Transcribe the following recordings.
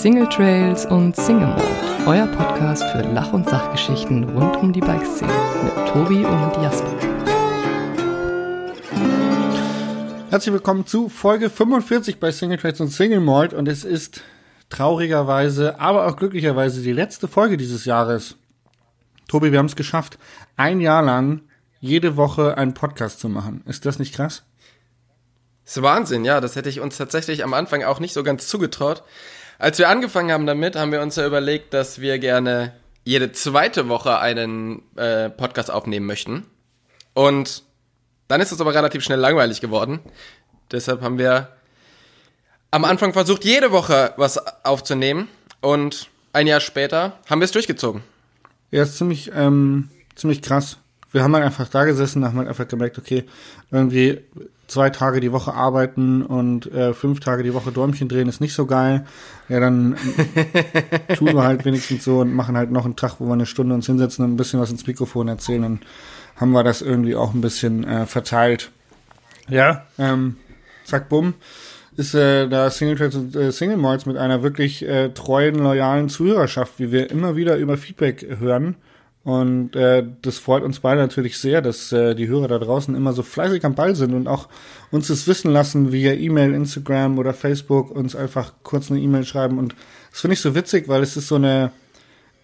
Single Trails und Single Mode, euer Podcast für Lach- und Sachgeschichten rund um die Bikeszene mit Tobi und Jasper. Herzlich willkommen zu Folge 45 bei Single Trails und Single Malt und es ist traurigerweise, aber auch glücklicherweise die letzte Folge dieses Jahres. Tobi, wir haben es geschafft, ein Jahr lang jede Woche einen Podcast zu machen. Ist das nicht krass? Das ist Wahnsinn, ja. Das hätte ich uns tatsächlich am Anfang auch nicht so ganz zugetraut. Als wir angefangen haben damit, haben wir uns ja überlegt, dass wir gerne jede zweite Woche einen äh, Podcast aufnehmen möchten. Und dann ist es aber relativ schnell langweilig geworden. Deshalb haben wir am Anfang versucht, jede Woche was aufzunehmen. Und ein Jahr später haben wir es durchgezogen. Ja, ist ziemlich, ähm, ziemlich krass. Wir haben halt einfach da gesessen, haben halt einfach gemerkt, okay, irgendwie zwei Tage die Woche arbeiten und äh, fünf Tage die Woche Däumchen drehen ist nicht so geil. Ja, dann tun wir halt wenigstens so und machen halt noch einen Tag, wo wir eine Stunde uns hinsetzen und ein bisschen was ins Mikrofon erzählen. Dann haben wir das irgendwie auch ein bisschen äh, verteilt. Ja, ähm, zack, bumm ist äh, da Single Tracks und äh, Single Malls mit einer wirklich äh, treuen, loyalen Zuhörerschaft, wie wir immer wieder über Feedback hören. Und äh, das freut uns beide natürlich sehr, dass äh, die Hörer da draußen immer so fleißig am Ball sind und auch uns das wissen lassen via E-Mail, Instagram oder Facebook, uns einfach kurz eine E-Mail schreiben. Und das finde ich so witzig, weil es ist so eine,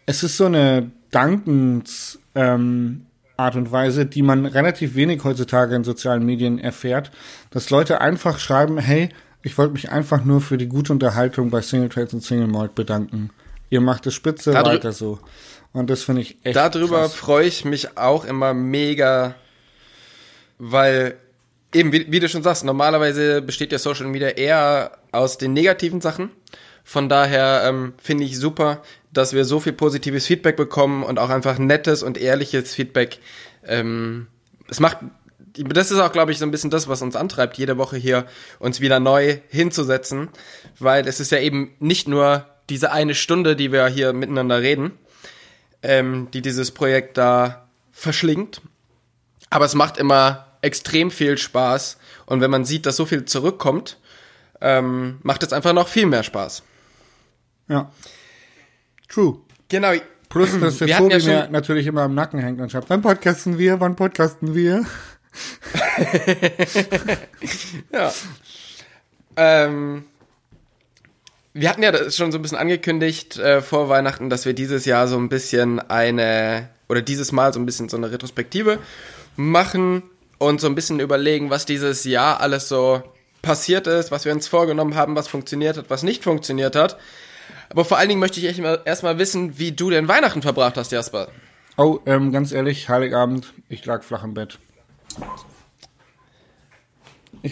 es ist so eine Dankens, ähm, Art und Weise, die man relativ wenig heutzutage in sozialen Medien erfährt, dass Leute einfach schreiben, hey, ich wollte mich einfach nur für die gute Unterhaltung bei Single Trades und Single Malt bedanken. Ihr macht es spitze, Dadrü weiter so. Und das finde ich echt. Darüber freue ich mich auch immer mega, weil eben, wie, wie, du schon sagst, normalerweise besteht ja Social Media eher aus den negativen Sachen. Von daher ähm, finde ich super, dass wir so viel positives Feedback bekommen und auch einfach nettes und ehrliches Feedback. Ähm, es macht das ist auch, glaube ich, so ein bisschen das, was uns antreibt, jede Woche hier uns wieder neu hinzusetzen, weil es ist ja eben nicht nur diese eine Stunde, die wir hier miteinander reden, ähm, die dieses Projekt da verschlingt, aber es macht immer extrem viel Spaß und wenn man sieht, dass so viel zurückkommt, ähm, macht es einfach noch viel mehr Spaß. Ja. True. Genau. Plus, dass der Tobi ja mir natürlich immer am Nacken hängt und schreibt, wann podcasten wir, wann podcasten wir? ja. Ähm, wir hatten ja schon so ein bisschen angekündigt äh, vor Weihnachten, dass wir dieses Jahr so ein bisschen eine, oder dieses Mal so ein bisschen so eine Retrospektive machen und so ein bisschen überlegen, was dieses Jahr alles so passiert ist, was wir uns vorgenommen haben, was funktioniert hat, was nicht funktioniert hat. Aber vor allen Dingen möchte ich erstmal wissen, wie du den Weihnachten verbracht hast, Jasper. Oh, ähm, ganz ehrlich, Heiligabend, ich lag flach im Bett.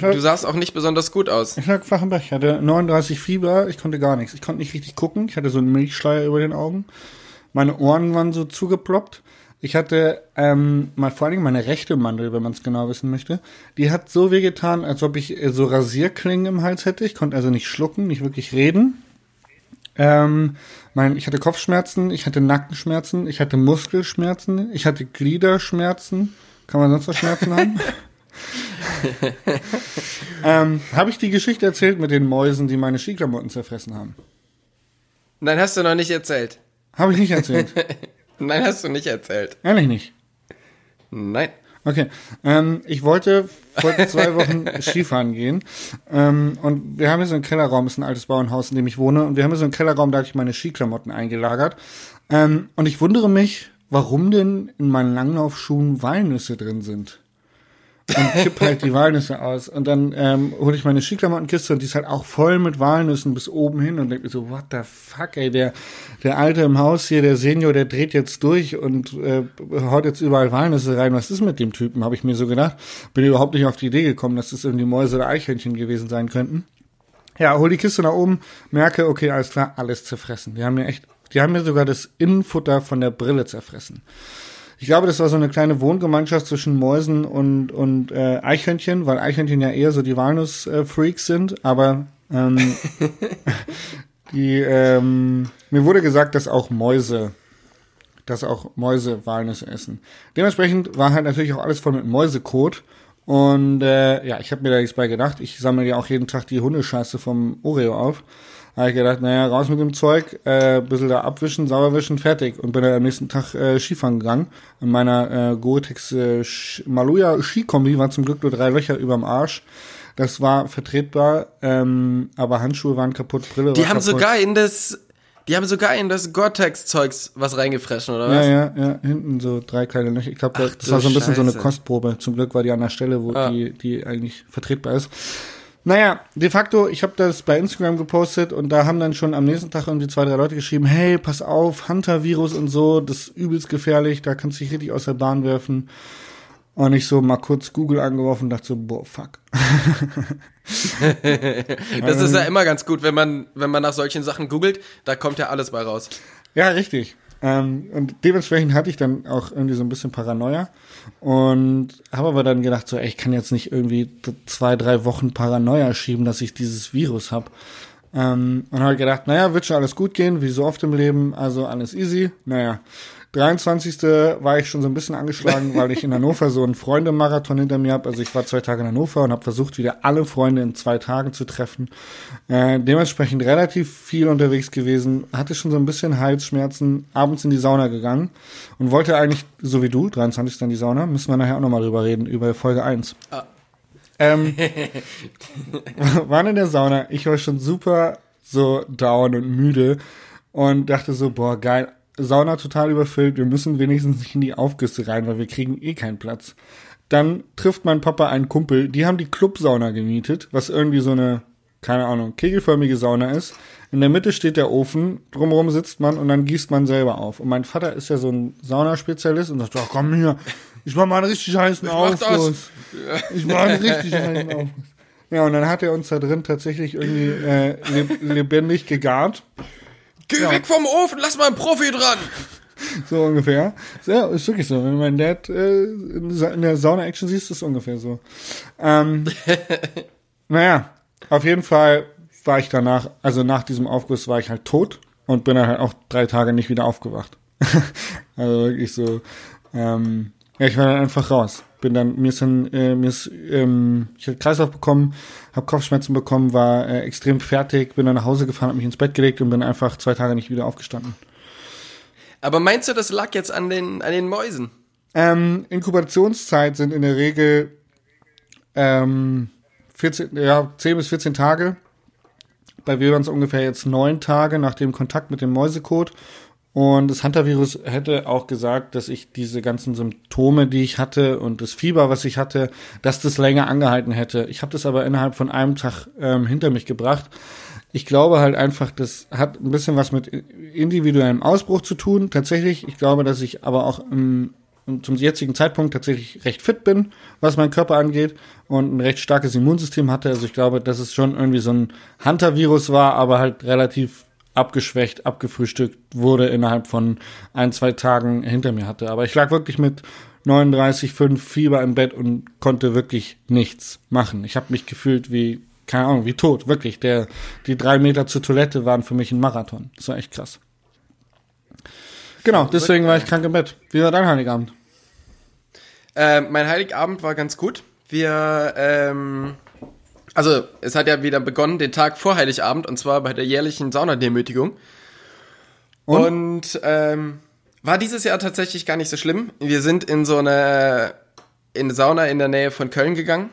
War, du sahst auch nicht besonders gut aus. Ich lag flach im Bett, ich hatte 39 Fieber, ich konnte gar nichts. Ich konnte nicht richtig gucken, ich hatte so einen Milchschleier über den Augen. Meine Ohren waren so zugeploppt. Ich hatte ähm, mal vor allen Dingen meine rechte Mandel, wenn man es genau wissen möchte. Die hat so weh getan, als ob ich äh, so Rasierklingen im Hals hätte. Ich konnte also nicht schlucken, nicht wirklich reden. Ähm, mein, ich hatte Kopfschmerzen, ich hatte Nackenschmerzen, ich hatte Muskelschmerzen, ich hatte Gliederschmerzen. Kann man sonst noch Schmerzen haben? ähm, habe ich die Geschichte erzählt mit den Mäusen, die meine Skiklamotten zerfressen haben? Nein, hast du noch nicht erzählt. Habe ich nicht erzählt. Nein, hast du nicht erzählt. Ehrlich nicht. Nein. Okay. Ähm, ich wollte vor zwei Wochen Skifahren gehen. Ähm, und wir haben hier so einen Kellerraum, ist ein altes Bauernhaus, in dem ich wohne. Und wir haben hier so einen Kellerraum, da habe ich meine Skiklamotten eingelagert. Ähm, und ich wundere mich, warum denn in meinen Langlaufschuhen Walnüsse drin sind. Und kipp halt die Walnüsse aus. Und dann ähm, hole ich meine Skiklamottenkiste und die ist halt auch voll mit Walnüssen bis oben hin und denke mir so, what the fuck, ey, der, der Alte im Haus hier, der Senior, der dreht jetzt durch und äh, haut jetzt überall Walnüsse rein. Was ist mit dem Typen, habe ich mir so gedacht. Bin überhaupt nicht auf die Idee gekommen, dass das irgendwie Mäuse oder Eichhörnchen gewesen sein könnten. Ja, hol die Kiste nach oben, merke, okay, alles klar, alles zerfressen. Die haben mir echt, die haben mir sogar das Innenfutter von der Brille zerfressen. Ich glaube, das war so eine kleine Wohngemeinschaft zwischen Mäusen und, und äh, Eichhörnchen, weil Eichhörnchen ja eher so die Walnuss-Freaks sind, aber ähm, die, ähm, mir wurde gesagt, dass auch Mäuse, dass auch Mäuse Walnüsse essen. Dementsprechend war halt natürlich auch alles voll mit Mäusekot. Und äh, ja, ich habe mir da nichts bei gedacht. Ich sammle ja auch jeden Tag die Hundescheiße vom Oreo auf. Habe ich gedacht, naja, raus mit dem Zeug, äh, bisschen da abwischen, sauber wischen, fertig. Und bin dann am nächsten Tag äh, Skifahren gegangen. In meiner äh, Gore-Tex äh, Maluja Skikombi waren zum Glück nur drei Löcher überm Arsch. Das war vertretbar, ähm, aber Handschuhe waren kaputt, Brille Die war haben kaputt. sogar in das, die haben sogar in das Gore-Tex-Zeugs was reingefressen, oder was? Ja, ja, ja, hinten so drei kleine Löcher. Ich glaube, das war so ein bisschen so eine Scheiße. Kostprobe. Zum Glück war die an der Stelle, wo Ah. die, die eigentlich vertretbar ist. Naja, de facto, ich habe das bei Instagram gepostet und da haben dann schon am nächsten Tag irgendwie zwei, drei Leute geschrieben, hey, pass auf, Hunter-Virus und so, das ist übelst gefährlich, da kannst du dich richtig aus der Bahn werfen. Und ich so mal kurz Google angeworfen und dachte so, boah, fuck. Das ist ja immer ganz gut, wenn man, wenn man nach solchen Sachen googelt, da kommt ja alles bei raus. Ja, richtig. Ähm, und dementsprechend hatte ich dann auch irgendwie so ein bisschen Paranoia und habe aber dann gedacht, so, ey, ich kann jetzt nicht irgendwie zwei, drei Wochen Paranoia schieben, dass ich dieses Virus habe. Ähm, und habe gedacht, naja, wird schon alles gut gehen, wie so oft im Leben, also alles easy. Naja, 23. war ich schon so ein bisschen angeschlagen, weil ich in Hannover so einen Freundemarathon hinter mir habe. Also ich war zwei Tage in Hannover und habe versucht, wieder alle Freunde in zwei Tagen zu treffen. Äh, dementsprechend relativ viel unterwegs gewesen, hatte schon so ein bisschen Halsschmerzen, abends in die Sauna gegangen und wollte eigentlich, so wie du, 23. in die Sauna, müssen wir nachher auch nochmal drüber reden, über Folge 1. Ah. Ähm, waren in der Sauna, ich war schon super so down und müde und dachte so, boah, geil, Sauna total überfüllt, wir müssen wenigstens nicht in die Aufgüsse rein, weil wir kriegen eh keinen Platz. Dann trifft mein Papa einen Kumpel, die haben die Clubsauna gemietet, was irgendwie so eine, keine Ahnung, kegelförmige Sauna ist. In der Mitte steht der Ofen, drumherum sitzt man und dann gießt man selber auf. Und mein Vater ist ja so ein Saunaspezialist und sagt, oh, komm hier, ich mach mal einen richtig heißen. Aufguss. Ich mach einen richtig heißen Aufguss. Ja, und dann hat er uns da drin tatsächlich irgendwie äh, leb lebendig gegart. Geh weg vom Ofen, lass mal einen Profi dran! So ungefähr. Ja, ist wirklich so. Wenn du meinen Dad äh, in der Sauna-Action siehst, ist es ungefähr so. Ähm, naja, auf jeden Fall war ich danach, also nach diesem Aufguss war ich halt tot und bin dann halt auch drei Tage nicht wieder aufgewacht. also wirklich so. Ähm, ja, ich war dann einfach raus. Bin dann, mir ist dann, äh, mir ist, ähm, ich hatte Kreislauf bekommen, habe Kopfschmerzen bekommen, war äh, extrem fertig, bin dann nach Hause gefahren, habe mich ins Bett gelegt und bin einfach zwei Tage nicht wieder aufgestanden. Aber meinst du, das lag jetzt an den, an den Mäusen? Ähm, Inkubationszeit sind in der Regel ähm, 14, ja, 10 bis 14 Tage. Bei es ungefähr jetzt neun Tage nach dem Kontakt mit dem Mäusekot. Und das Hunter-Virus hätte auch gesagt, dass ich diese ganzen Symptome, die ich hatte und das Fieber, was ich hatte, dass das länger angehalten hätte. Ich habe das aber innerhalb von einem Tag ähm, hinter mich gebracht. Ich glaube halt einfach, das hat ein bisschen was mit individuellem Ausbruch zu tun. Tatsächlich, ich glaube, dass ich aber auch im, zum jetzigen Zeitpunkt tatsächlich recht fit bin, was mein Körper angeht und ein recht starkes Immunsystem hatte. Also ich glaube, dass es schon irgendwie so ein Hunter-Virus war, aber halt relativ abgeschwächt, abgefrühstückt wurde innerhalb von ein, zwei Tagen hinter mir hatte. Aber ich lag wirklich mit 39,5 Fieber im Bett und konnte wirklich nichts machen. Ich habe mich gefühlt wie, keine Ahnung, wie tot. Wirklich. Der, die drei Meter zur Toilette waren für mich ein Marathon. Das war echt krass. Genau, deswegen war ich krank im Bett. Wie war dein Heiligabend? Äh, mein Heiligabend war ganz gut. Wir, ähm, also es hat ja wieder begonnen, den Tag vor Heiligabend, und zwar bei der jährlichen Saunademütigung. Und? Und, ähm, war dieses Jahr tatsächlich gar nicht so schlimm. Wir sind in so eine, in eine Sauna in der Nähe von Köln gegangen.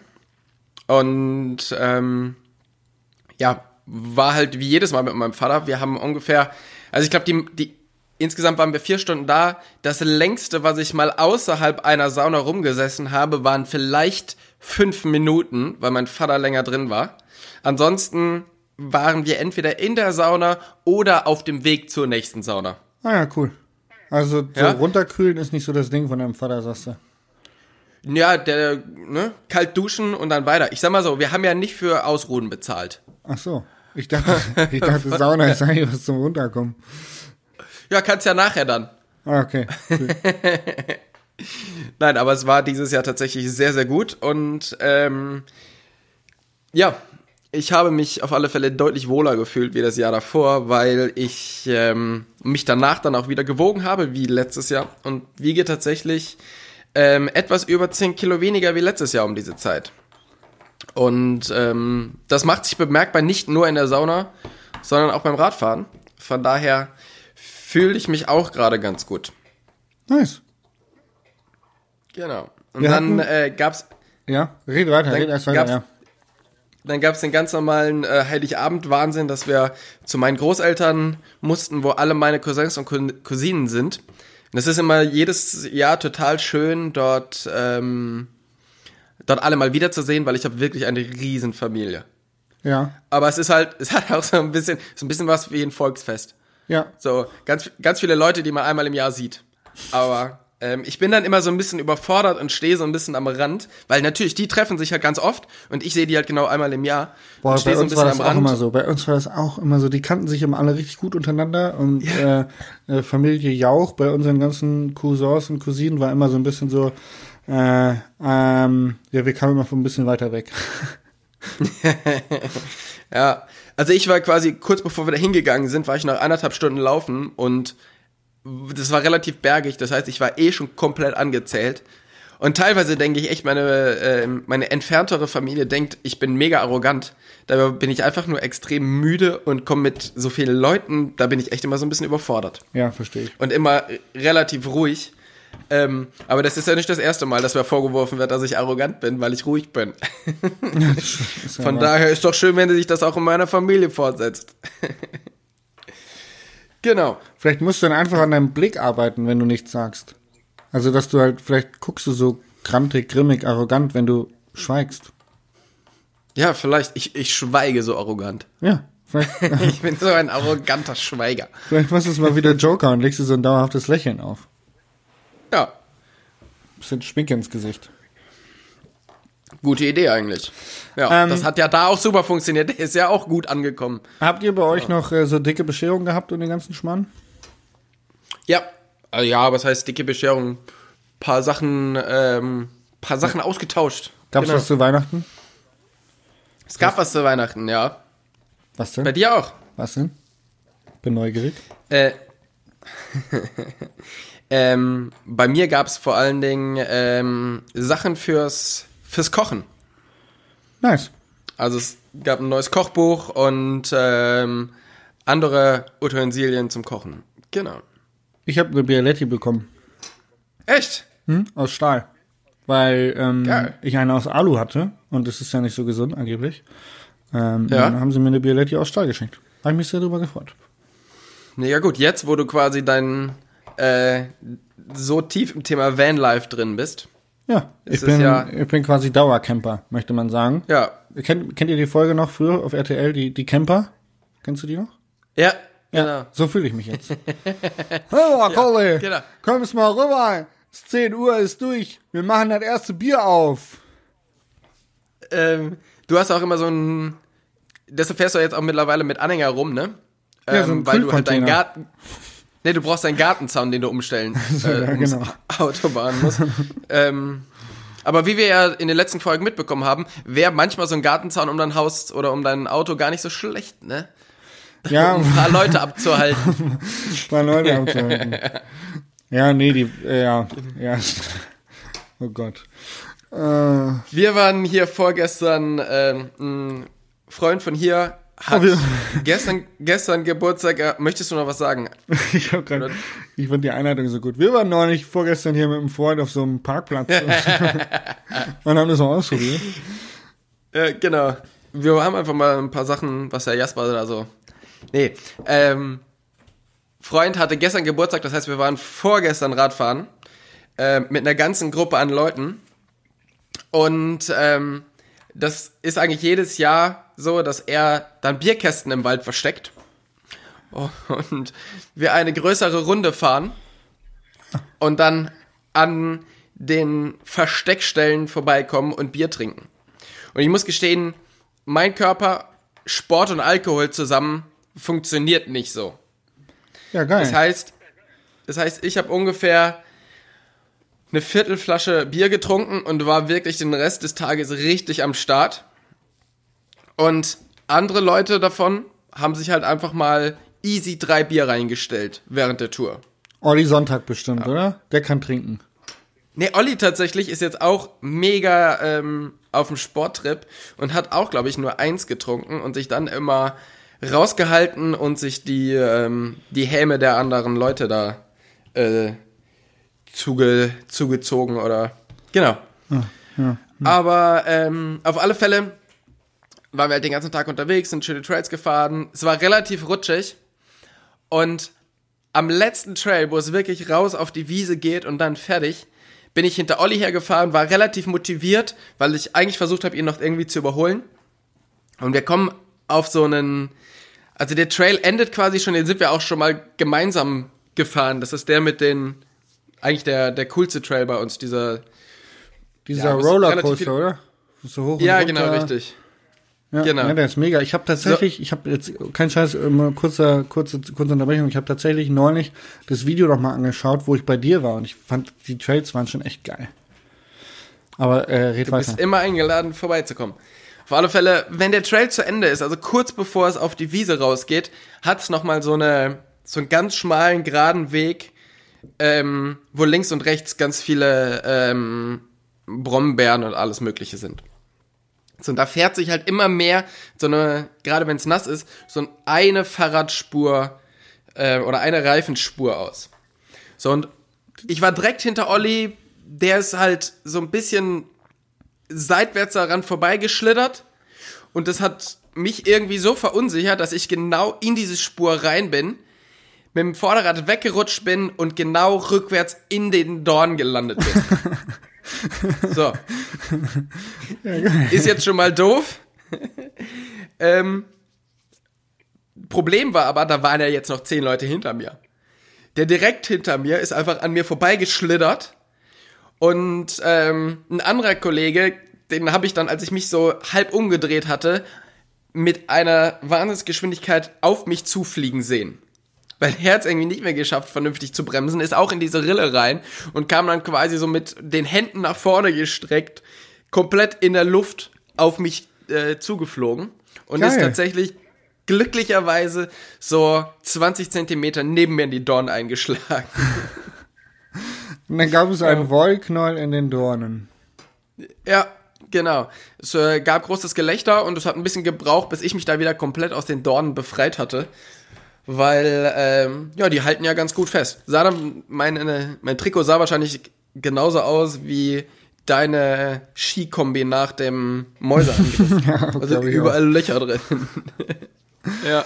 Und ähm, ja, war halt wie jedes Mal mit meinem Vater. Wir haben ungefähr, also ich glaube, die, die insgesamt waren wir vier Stunden da. Das längste, was ich mal außerhalb einer Sauna rumgesessen habe, waren vielleicht fünf Minuten, weil mein Vater länger drin war. Ansonsten waren wir entweder in der Sauna oder auf dem Weg zur nächsten Sauna. Ah ja, cool. Also so Ja? runterkühlen ist nicht so das Ding von deinem Vater, sagst du. Ja, der, ne, kalt duschen und dann weiter. Ich sag mal so, wir haben ja nicht für Ausruhen bezahlt. Ach so. Ich dachte, ich dachte Sauna ist eigentlich was zum Runterkommen. Ja, kannst ja nachher dann. Ah, okay. Cool. Nein, aber es war dieses Jahr tatsächlich sehr, sehr gut und ähm, ja, ich habe mich auf alle Fälle deutlich wohler gefühlt wie das Jahr davor, weil ich ähm, mich danach dann auch wieder gewogen habe wie letztes Jahr und wiege tatsächlich ähm, etwas über 10 Kilo weniger wie letztes Jahr um diese Zeit. Und ähm, das macht sich bemerkbar nicht nur in der Sauna, sondern auch beim Radfahren. Von daher fühle ich mich auch gerade ganz gut. Nice. Genau. Und Wir dann hatten- äh, gab's Ja, red weiter, Dann red erst weiter, gab's- ja. Dann gab es den ganz normalen äh, Heiligabend-Wahnsinn, dass wir zu meinen Großeltern mussten, wo alle meine Cousins und Cou- Cousinen sind. Und das ist immer jedes Jahr total schön, dort, ähm, dort alle mal wiederzusehen, weil ich habe wirklich eine riesen Familie. Ja, Aber es ist halt, es hat auch so ein bisschen, so ein bisschen was wie ein Volksfest. ja. So, ganz, ganz viele Leute, die man einmal im Jahr sieht. Aber ähm, ich bin dann immer so ein bisschen überfordert und stehe so ein bisschen am Rand, weil natürlich, die treffen sich halt ganz oft und ich sehe die halt genau einmal im Jahr. Boah, bei so uns war das auch immer so. Bei uns war das auch immer so. Die kannten sich immer alle richtig gut untereinander und äh, äh, Familie Jauch bei unseren ganzen Cousins und Cousinen war immer so ein bisschen so, äh, ähm, ja, wir kamen immer von ein bisschen weiter weg. Ja, also ich war quasi kurz bevor wir da hingegangen sind, war ich nach anderthalb Stunden laufen und das war relativ bergig, das heißt, ich war eh schon komplett angezählt. Und teilweise denke ich echt, meine, äh, meine entferntere Familie denkt, ich bin mega arrogant. Dabei bin ich einfach nur extrem müde und komme mit so vielen Leuten, da bin ich echt immer so ein bisschen überfordert. Ja, verstehe ich. Und immer relativ ruhig. Ähm, aber das ist ja nicht das erste Mal, dass mir vorgeworfen wird, dass ich arrogant bin, weil ich ruhig bin. Ja Von daher ist doch schön, wenn sich das auch in meiner Familie fortsetzt. genau. Vielleicht musst du dann einfach an deinem Blick arbeiten, wenn du nichts sagst. Also, dass du halt, vielleicht guckst du so grantig, grimmig, arrogant, wenn du schweigst. Ja, vielleicht. Ich, ich schweige so arrogant. Ja, Ich bin so ein arroganter Schweiger. vielleicht machst du es mal wieder Joker und legst dir so ein dauerhaftes Lächeln auf. Ja, Bisschen Schminke ins Gesicht. Gute Idee eigentlich. Ja, Ähm, das hat ja da auch super funktioniert. Der ist ja auch gut angekommen. Habt ihr bei euch noch äh, so dicke Bescherungen gehabt und den ganzen Schmarrn? Ja. Also ja, was heißt dicke Bescherung? Paar Sachen, ähm, paar Sachen ausgetauscht. Gab's Genau. was zu Weihnachten? Es gab was zu Weihnachten, ja. Was Bei denn? dir auch. Was denn? Bin neugierig. Äh, ähm, bei mir gab es vor allen Dingen ähm, Sachen fürs, fürs Kochen. Nice. Also es gab ein neues Kochbuch und ähm, andere Utensilien zum Kochen. Genau. Ich habe eine Bialetti bekommen. Echt? Hm? Aus Stahl. Weil ähm, Geil. ich eine aus Alu hatte und das ist ja nicht so gesund angeblich. Ähm, Ja. Dann haben sie mir eine Bialetti aus Stahl geschenkt. Habe ich mich sehr darüber gefreut. Mega gut. Jetzt, wo du quasi dein äh, so tief im Thema Vanlife drin bist. Ja, ich bin, ja- ich bin quasi Dauercamper, möchte man sagen. Ja. Kennt, kennt ihr die Folge noch früher auf RTL, die, die Camper? Kennst du die noch? Ja, genau. So fühle ich mich jetzt. Mal, Kolle, genau. kommst mal rüber. Es ist 10 Uhr, ist durch. Wir machen das erste Bier auf. Ähm, du hast auch immer so ein. Deshalb fährst du jetzt auch mittlerweile mit Anhänger rum, ne? Ähm, Ja, so ein weil du halt deinen. Garten. Ne, du brauchst deinen Gartenzaun, den du umstellen äh, ja, genau. Autobahn musst. ähm, aber wie wir ja in den letzten Folgen mitbekommen haben, wäre manchmal so ein Gartenzaun um dein Haus oder um dein Auto gar nicht so schlecht, ne? Ja, Um ein paar Leute abzuhalten. paar Leute abzuhalten. Ja, nee, die, äh, ja, ja. Oh Gott. Äh, Wir waren hier vorgestern, ähm, ein Freund von hier hat gestern, gestern Geburtstag. Äh, möchtest du noch was sagen? ich hab grad, ich fand die Einleitung so gut. Wir waren neulich vorgestern hier mit einem Freund auf so einem Parkplatz und haben das mal ausprobiert. Äh, genau. Wir haben einfach mal ein paar Sachen, was der Jasper da so. Nee, ähm, Freund hatte gestern Geburtstag, das heißt, wir waren vorgestern Radfahren äh, mit einer ganzen Gruppe an Leuten. Und ähm, das ist eigentlich jedes Jahr so, dass er dann Bierkästen im Wald versteckt. Und wir eine größere Runde fahren und dann an den Versteckstellen vorbeikommen und Bier trinken. Und ich muss gestehen, mein Körper, Sport und Alkohol zusammen funktioniert nicht so. Ja, geil. Das heißt, das heißt, ich habe ungefähr eine Viertelflasche Bier getrunken und war wirklich den Rest des Tages richtig am Start. Und andere Leute davon haben sich halt einfach mal easy drei Bier reingestellt während der Tour. Olli Sonntag bestimmt, oder? Der kann trinken. Nee, Olli tatsächlich ist jetzt auch mega ähm, auf dem Sporttrip und hat auch, glaube ich, nur eins getrunken und sich dann immer rausgehalten und sich die, ähm, die Häme der anderen Leute da äh, zuge, zugezogen oder genau. Ja, ja. Aber ähm, auf alle Fälle waren wir halt den ganzen Tag unterwegs, sind schöne Trails gefahren. Es war relativ rutschig. Und am letzten Trail, wo es wirklich raus auf die Wiese geht und dann fertig, bin ich hinter Olli hergefahren, war relativ motiviert, weil ich eigentlich versucht habe, ihn noch irgendwie zu überholen. Und wir kommen auf so einen, also der Trail endet quasi schon, den sind wir auch schon mal gemeinsam gefahren. Das ist der mit den, eigentlich der, der coolste Trail bei uns, dieser, Dieser Ja, Rollercoaster, oder? So hoch und ja, runter. genau, richtig. Ja, Genau. Ja, der ist mega. Ich habe tatsächlich, ich habe jetzt kein Scheiß, immer kurzer, kurze, kurze Unterbrechung. Ich habe tatsächlich neulich das Video noch mal angeschaut, wo ich bei dir war und ich fand die Trails waren schon echt geil. Aber äh, red Du weiter. bist immer eingeladen, vorbeizukommen. Auf alle Fälle, wenn der Trail zu Ende ist, also kurz bevor es auf die Wiese rausgeht, hat's noch mal so eine so einen ganz schmalen geraden Weg, ähm, wo links und rechts ganz viele ähm, Brombeeren und alles Mögliche sind. So, und da fährt sich halt immer mehr so eine, gerade wenn es nass ist, so eine Fahrradspur äh, oder eine Reifenspur aus. So, und ich war direkt hinter Olli, der ist halt so ein bisschen seitwärts daran vorbeigeschlittert und das hat mich irgendwie so verunsichert, dass ich genau in diese Spur rein bin, mit dem Vorderrad weggerutscht bin und genau rückwärts in den Dorn gelandet bin. so. Ist jetzt schon mal doof. ähm, Problem war aber, da waren ja jetzt noch zehn Leute hinter mir. Der direkt hinter mir ist einfach an mir vorbeigeschlittert und ähm, ein anderer Kollege, den habe ich dann, als ich mich so halb umgedreht hatte, mit einer Wahnsinnsgeschwindigkeit auf mich zufliegen sehen. Weil er hat es irgendwie nicht mehr geschafft, vernünftig zu bremsen, ist auch in diese Rille rein und kam dann quasi so mit den Händen nach vorne gestreckt, komplett in der Luft auf mich äh, zugeflogen und ist Geil. tatsächlich glücklicherweise so 20 Zentimeter neben mir in die Dorn eingeschlagen. Und dann gab es einen Wollknäuel in den Dornen. Ja, genau. Es äh, gab großes Gelächter und es hat ein bisschen gebraucht, bis ich mich da wieder komplett aus den Dornen befreit hatte. Weil, ähm, ja, die halten ja ganz gut fest. Sah dann, mein, äh, mein Trikot sah wahrscheinlich genauso aus wie deine Skikombi nach dem Mäuseangriff. Ja, also überall Löcher drin. ja.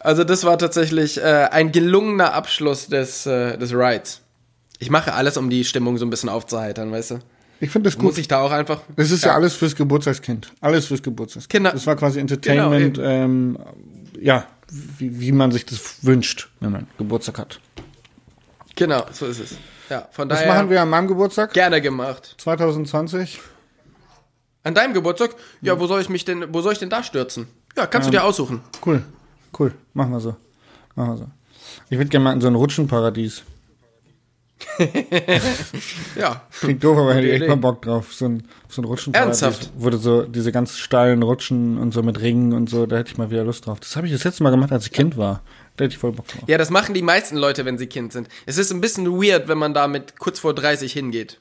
Also das war tatsächlich äh, ein gelungener Abschluss des, äh, des Rides. Ich mache alles, um die Stimmung so ein bisschen aufzuheitern, weißt du? Ich finde das Muss gut. ich da auch einfach. Das ist ja. alles fürs Geburtstagskind. Alles fürs Geburtstagskind. Kinder- Das war quasi Entertainment, Genau, ähm, ja, wie, wie man sich das wünscht, wenn man Geburtstag hat. Genau, so ist es. Ja, von Das daher machen wir an meinem Geburtstag, gerne gemacht. 2020. An deinem Geburtstag? Ja, wo soll ich mich denn, wo soll ich denn da stürzen? Ja, kannst du dir aussuchen. Cool, cool. Machen wir so. Machen wir so. Ich würde gerne mal in so ein Rutschenparadies. Ja. Klingt doof, aber hätte ich echt mal Bock drauf. So ein, so ein Rutschenparadies. Ernsthaft? Wurde so diese ganz steilen Rutschen und so mit Ringen und so, da hätte ich mal wieder Lust drauf. Das habe ich das letzte Mal gemacht, als ich Kind war. Da hätte ich voll Bock drauf. Ja, das machen die meisten Leute, wenn sie Kind sind. Es ist ein bisschen weird, wenn man da mit kurz vor 30 hingeht.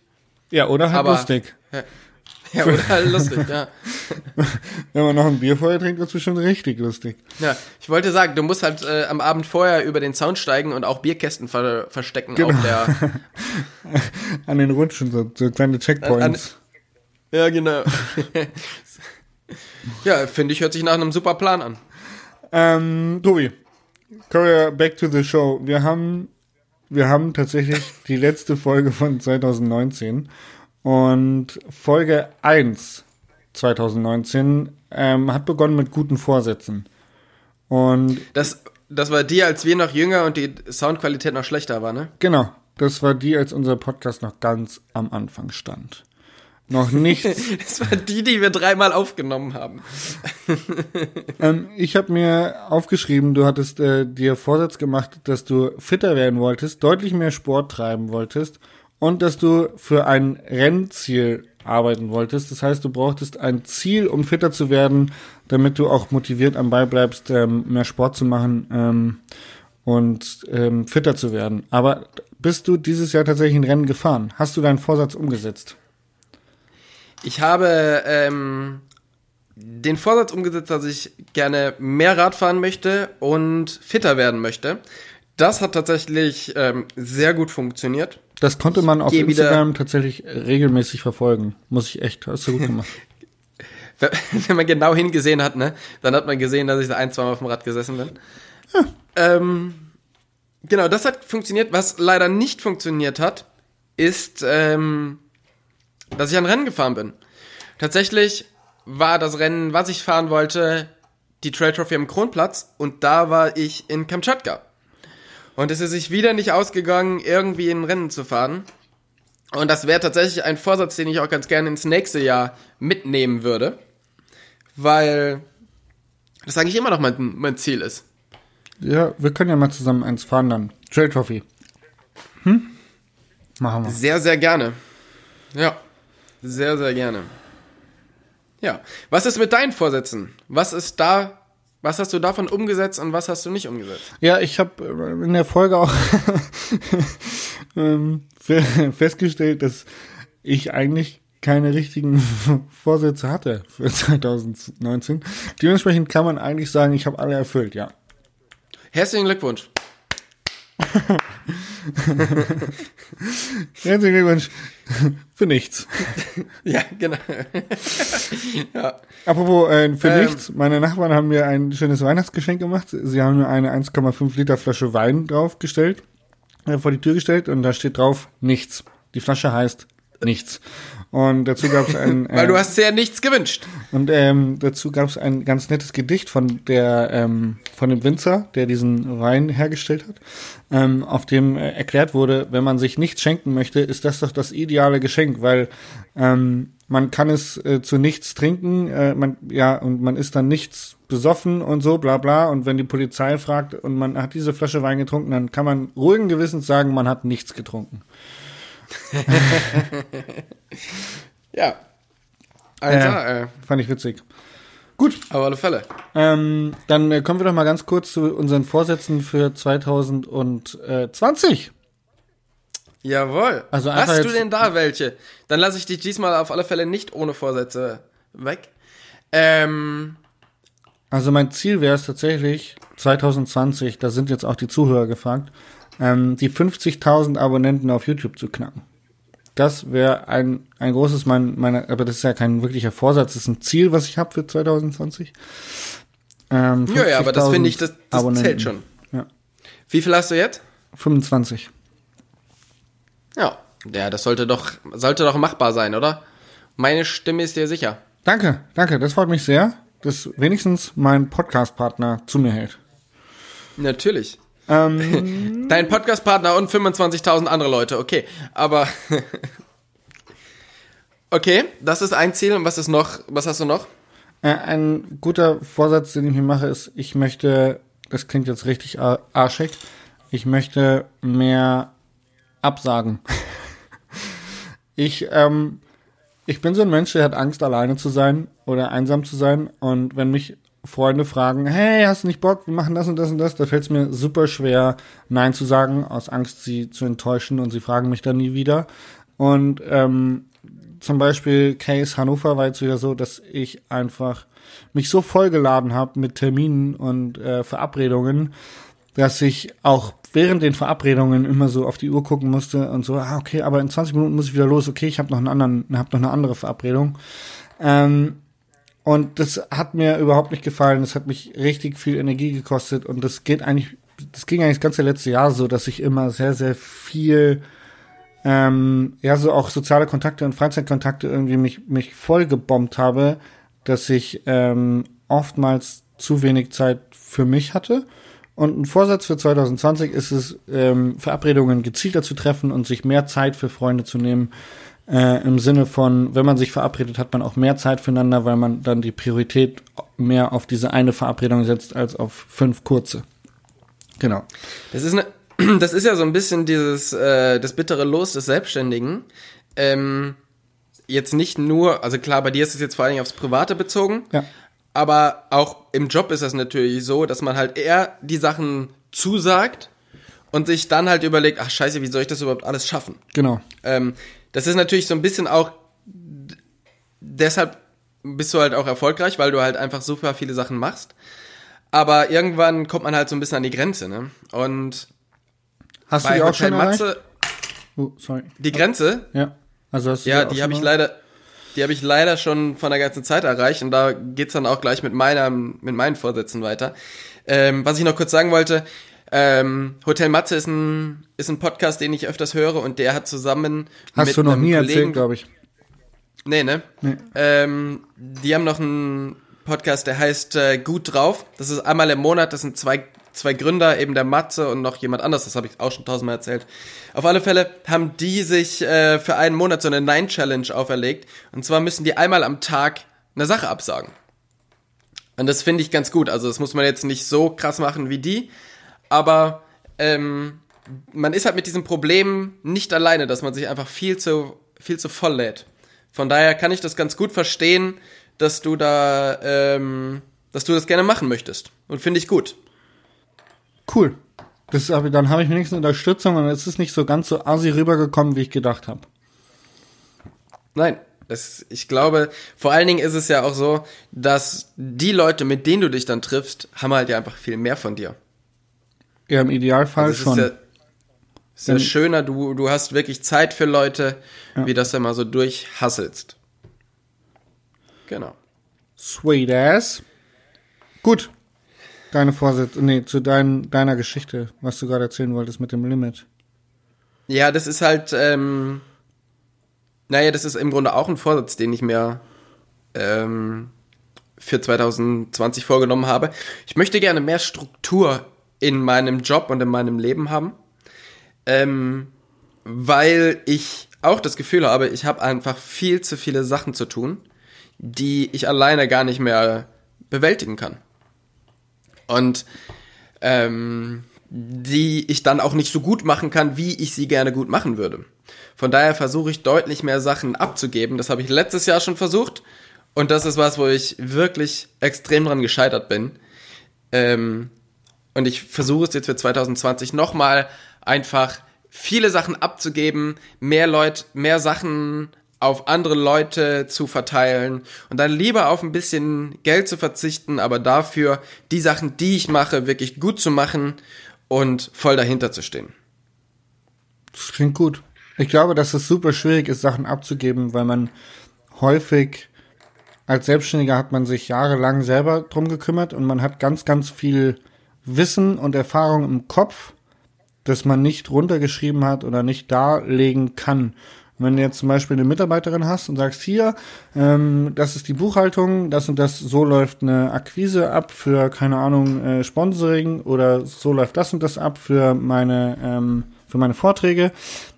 Ja, oder halt Aber- lustig. Ja, oder halt lustig, ja. Wenn man noch ein Bier vorher trinkt, wird es bestimmt richtig lustig. Ja, ich wollte sagen, du musst halt äh, am Abend vorher über den Zaun steigen und auch Bierkästen ver verstecken Genau. auf der. An den Rutschen, so, so kleine Checkpoints. Ja, genau. ja, finde ich, hört sich nach einem super Plan an. Ähm, Tobi, wir back to the show. Wir haben, wir haben tatsächlich die letzte Folge von 2019 und Folge 1 2019 ähm, hat begonnen mit guten Vorsätzen. Und Das, das war die, als wir noch jünger und die Soundqualität noch schlechter war, ne? genau, das war die, als unser Podcast noch ganz am Anfang stand. Noch nichts Das war die, die wir dreimal aufgenommen haben. Ähm, ich habe mir aufgeschrieben, du hattest äh, dir Vorsatz gemacht, dass du fitter werden wolltest, deutlich mehr Sport treiben wolltest und dass du für ein Rennziel arbeiten wolltest. Das heißt, du brauchtest ein Ziel, um fitter zu werden, damit du auch motiviert am Ball bleibst, ähm, mehr Sport zu machen ähm, und ähm, fitter zu werden. Aber bist du dieses Jahr tatsächlich ein Rennen gefahren? Hast du deinen Vorsatz umgesetzt? Ich habe ähm, den Vorsatz umgesetzt, dass ich gerne mehr Rad fahren möchte und fitter werden möchte. Das hat tatsächlich ähm, sehr gut funktioniert. Das konnte man auf Instagram tatsächlich regelmäßig verfolgen. Muss ich echt, hast du gut gemacht. Wenn man genau hingesehen hat, ne, dann hat man gesehen, dass ich da ein, zweimal auf dem Rad gesessen bin. Ähm, genau, das hat funktioniert. Was leider nicht funktioniert hat, ist, ähm, dass ich ein Rennen gefahren bin. Tatsächlich war das Rennen, was ich fahren wollte, die Trail Trophy am Kronplatz und da war ich in Kamtschatka. Und es ist sich wieder nicht ausgegangen, irgendwie ein Rennen zu fahren. Und das wäre tatsächlich ein Vorsatz, den ich auch ganz gerne ins nächste Jahr mitnehmen würde. Weil das eigentlich immer noch mein, mein Ziel ist. Ja, wir können ja mal zusammen eins fahren dann. Trail Trophy. Hm? Machen wir. Sehr, sehr gerne. Ja. Sehr, sehr gerne. Ja. Was ist mit deinen Vorsätzen? Was ist da, was hast du davon umgesetzt und was hast du nicht umgesetzt? Ja, ich habe in der Folge auch ähm, fe- festgestellt, dass ich eigentlich keine richtigen Vorsätze hatte für 2019. Dementsprechend kann man eigentlich sagen, ich habe alle erfüllt, ja. Herzlichen Glückwunsch. Herzlichen Glückwunsch für nichts. Ja, genau. ja. Apropos äh, für Ähm. nichts, meine Nachbarn haben mir ein schönes Weihnachtsgeschenk gemacht. Sie haben mir eine 1,5 Liter Flasche Wein draufgestellt, äh, vor die Tür gestellt und da steht drauf nichts. Die Flasche heißt nichts. Und dazu gab es ein Weil äh, du hast sehr nichts gewünscht. und ähm, dazu gab es ein ganz nettes Gedicht von der ähm, von dem Winzer, der diesen Wein hergestellt hat, ähm, auf dem äh, erklärt wurde, wenn man sich nichts schenken möchte, ist das doch das ideale Geschenk, weil ähm, man kann es äh, zu nichts trinken, äh, man ja und man ist dann nichts besoffen und so bla bla und wenn die Polizei fragt und man hat diese Flasche Wein getrunken, dann kann man ruhigen Gewissens sagen, man hat nichts getrunken. Ja. Also, äh, Fand ich witzig. Gut, auf alle Fälle. Ähm, dann äh, kommen wir doch mal ganz kurz zu unseren Vorsätzen für 2020. Jawohl. Also Hast du denn da welche? Dann lasse ich dich diesmal auf alle Fälle nicht ohne Vorsätze weg. Ähm, Also mein Ziel wäre es tatsächlich 2020, da sind jetzt auch die Zuhörer gefragt, ähm, die 50.000 Abonnenten auf YouTube zu knacken. Das wäre ein, ein großes, mein, meine, aber das ist ja kein wirklicher Vorsatz, das ist ein Ziel, was ich habe für 2020. Ähm, ja, ja, aber das 50.000 finde ich, das, das Abonnenten. zählt schon. Ja. Wie viel hast du jetzt? 25. Ja. Ja, das sollte doch, sollte doch machbar sein, oder? Meine Stimme ist dir sicher. Danke, danke, das freut mich sehr, dass wenigstens mein Podcast-Partner zu mir hält. Natürlich. Ähm, Dein Podcast-Partner und 25.000 andere Leute, okay. Aber. okay, das ist ein Ziel. Und was ist noch? Was hast du noch? Äh, ein guter Vorsatz, den ich mir mache, ist, ich möchte, das klingt jetzt richtig ar- arschig, ich möchte mehr absagen. ich, ähm, ich bin so ein Mensch, der hat Angst, alleine zu sein oder einsam zu sein. Und wenn mich Freunde fragen, hey, hast du nicht Bock, wir machen das und das und das, da fällt es mir super schwer, Nein zu sagen, aus Angst, sie zu enttäuschen und sie fragen mich dann nie wieder. Und ähm, zum Beispiel Case Hannover war jetzt wieder so, dass ich einfach mich so vollgeladen habe mit Terminen und äh, Verabredungen, dass ich auch während den Verabredungen immer so auf die Uhr gucken musste und so, ah, okay, aber in 20 Minuten muss ich wieder los, okay, ich habe noch einen anderen, habe noch eine andere Verabredung. Ähm, und das hat mir überhaupt nicht gefallen. Das hat mich richtig viel Energie gekostet und das geht eigentlich, das ging eigentlich das ganze letzte Jahr so, dass ich immer sehr, sehr viel ähm, ja, so auch soziale Kontakte und Freizeitkontakte irgendwie mich, mich voll gebombt habe, dass ich ähm, oftmals zu wenig Zeit für mich hatte. Und ein Vorsatz für 2020 ist es, ähm, Verabredungen gezielter zu treffen und sich mehr Zeit für Freunde zu nehmen. Äh, Im Sinne von, wenn man sich verabredet, hat man auch mehr Zeit füreinander, weil man dann die Priorität mehr auf diese eine Verabredung setzt als auf fünf kurze. Genau. Das ist, eine, das ist ja so ein bisschen dieses, äh, das bittere Los des Selbstständigen. Ähm, jetzt nicht nur, also klar, bei dir ist es jetzt vor allen Dingen aufs Private bezogen. Ja. Aber auch im Job ist das natürlich so, dass man halt eher die Sachen zusagt und sich dann halt überlegt, ach scheiße, wie soll ich das überhaupt alles schaffen? Genau. Ähm, das ist natürlich so ein bisschen auch deshalb bist du halt auch erfolgreich, weil du halt einfach super viele Sachen machst. Aber irgendwann kommt man halt so ein bisschen an die Grenze, ne? Und Hast du die auch schon erreicht? Matze, Oh, sorry. die Grenze, Ja. Also hast du ja, die schon habe ich leider, die habe ich leider schon von der ganzen Zeit erreicht und da geht's dann auch gleich mit meiner, mit meinen Vorsätzen weiter. Ähm, was ich noch kurz sagen wollte, ähm, Hotel Matze ist ein, ist ein Podcast, den ich öfters höre und der hat zusammen Hast mit du noch einem nie Kollegen, erzählt, glaube ich. Nee, ne? Nee. Ähm, die haben noch einen Podcast, der heißt äh, Gut drauf. Das ist einmal im Monat, das sind zwei, zwei Gründer, eben der Matze und noch jemand anderes, das habe ich auch schon tausendmal erzählt. Auf alle Fälle haben die sich äh, für einen Monat so eine Nine-Challenge auferlegt. Und zwar müssen die einmal am Tag eine Sache absagen. Und das finde ich ganz gut. Also das muss man jetzt nicht so krass machen wie die, aber ähm, man ist halt mit diesem Problem nicht alleine, dass man sich einfach viel zu viel zu voll lädt. Von daher kann ich das ganz gut verstehen, dass du da, ähm, dass du das gerne machen möchtest. Und finde ich gut. Cool. Das, dann habe ich wenigstens Unterstützung und es ist nicht so ganz so assi rübergekommen, wie ich gedacht habe. Nein, das, ich glaube, vor allen Dingen ist es ja auch so, dass die Leute, mit denen du dich dann triffst, haben halt ja einfach viel mehr von dir. Ja, im Idealfall Also schon. ist ja, ist ja schöner, du, du hast wirklich Zeit für Leute, wie das immer so durchhasselst. Genau. Sweet ass. Gut. Deine Vorsätze, nee, zu dein, deiner Geschichte, was du gerade erzählen wolltest mit dem Limit. Ja, das ist halt, ähm, naja, das ist im Grunde auch ein Vorsatz, den ich mir ähm, für 2020 vorgenommen habe. Ich möchte gerne mehr Struktur in meinem Job und in meinem Leben haben, ähm, weil ich auch das Gefühl habe, ich habe einfach viel zu viele Sachen zu tun, die ich alleine gar nicht mehr bewältigen kann. Und ähm, die ich dann auch nicht so gut machen kann, wie ich sie gerne gut machen würde. Von daher versuche ich deutlich mehr Sachen abzugeben. Das habe ich letztes Jahr schon versucht. Und das ist was, wo ich wirklich extrem dran gescheitert bin. Ähm, und ich versuche es jetzt für 2020 nochmal einfach viele Sachen abzugeben, mehr Leute, mehr Sachen auf andere Leute zu verteilen und dann lieber auf ein bisschen Geld zu verzichten, aber dafür die Sachen, die ich mache, wirklich gut zu machen und voll dahinter zu stehen. Das klingt gut. Ich glaube, dass es super schwierig ist, Sachen abzugeben, weil man häufig als Selbstständiger hat man sich jahrelang selber drum gekümmert und man hat ganz, ganz viel Wissen und Erfahrung im Kopf, das man nicht runtergeschrieben hat oder nicht darlegen kann. Wenn du jetzt zum Beispiel eine Mitarbeiterin hast und sagst, hier, ähm, das ist die Buchhaltung, das und das, so läuft eine Akquise ab für, keine Ahnung, äh, Sponsoring oder so läuft das und das ab für meine, ähm, für meine Vorträge,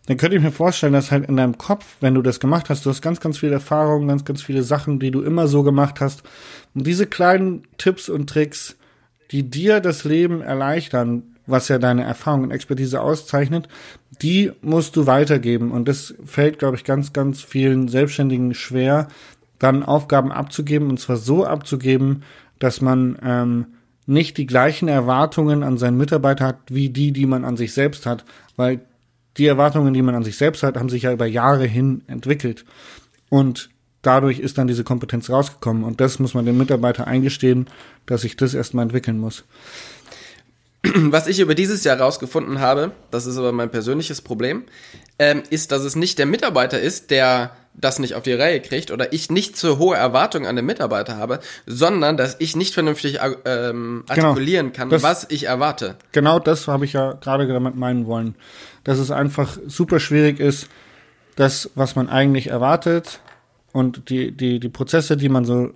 dann könnte ich mir vorstellen, dass halt in deinem Kopf, wenn du das gemacht hast, du hast ganz, ganz viele Erfahrungen, ganz, ganz viele Sachen, die du immer so gemacht hast. Und diese kleinen Tipps und Tricks, die dir das Leben erleichtern, was ja deine Erfahrung und Expertise auszeichnet, die musst du weitergeben. Und das fällt, glaube ich, ganz, ganz vielen Selbstständigen schwer, dann Aufgaben abzugeben, und zwar so abzugeben, dass man ähm, nicht die gleichen Erwartungen an seinen Mitarbeiter hat, wie die, die man an sich selbst hat. Weil die Erwartungen, die man an sich selbst hat, haben sich ja über Jahre hin entwickelt. Und dadurch ist dann diese Kompetenz rausgekommen. Und das muss man dem Mitarbeiter eingestehen, dass sich das erstmal entwickeln muss. Was ich über dieses Jahr rausgefunden habe, das ist aber mein persönliches Problem, ähm, ist, dass es nicht der Mitarbeiter ist, der das nicht auf die Reihe kriegt oder ich nicht so hohe Erwartungen an den Mitarbeiter habe, sondern dass ich nicht vernünftig ähm, artikulieren kann, Das- was ich erwarte. Genau das habe ich ja gerade damit meinen wollen. Dass es einfach super schwierig ist, das, was man eigentlich erwartet und die, die, die Prozesse, die man so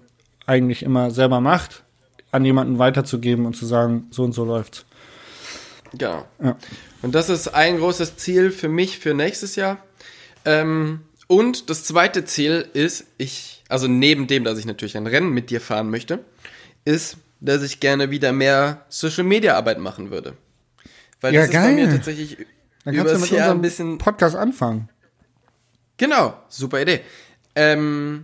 eigentlich immer selber macht, an jemanden weiterzugeben und zu sagen, so und so läuft's. Genau. Ja. Und das ist ein großes Ziel für mich für nächstes Jahr. Ähm, und das zweite Ziel ist, ich, also neben dem, dass ich natürlich ein Rennen mit dir fahren möchte, ist, dass ich gerne wieder mehr Social Media Arbeit machen würde. Weil Ja, das ist bei mir geil. tatsächlich Dann kannst du mit Jahr unserem ein bisschen. Podcast anfangen. Genau, super Idee. Ähm,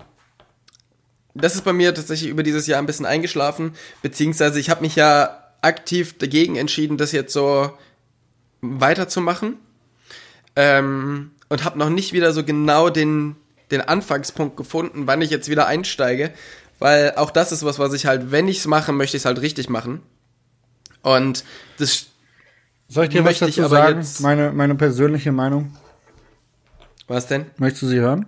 das ist bei mir tatsächlich über dieses Jahr ein bisschen eingeschlafen, beziehungsweise ich habe mich ja aktiv dagegen entschieden, das jetzt so weiterzumachen. Ähm, und habe noch nicht wieder so genau den, den Anfangspunkt gefunden, wann ich jetzt wieder einsteige. Weil auch das ist was, was ich halt, wenn ich es mache, möchte ich es halt richtig machen. Und das Soll ich dir was dazu sagen? Meine, meine persönliche Meinung. Was denn? Möchtest du sie hören?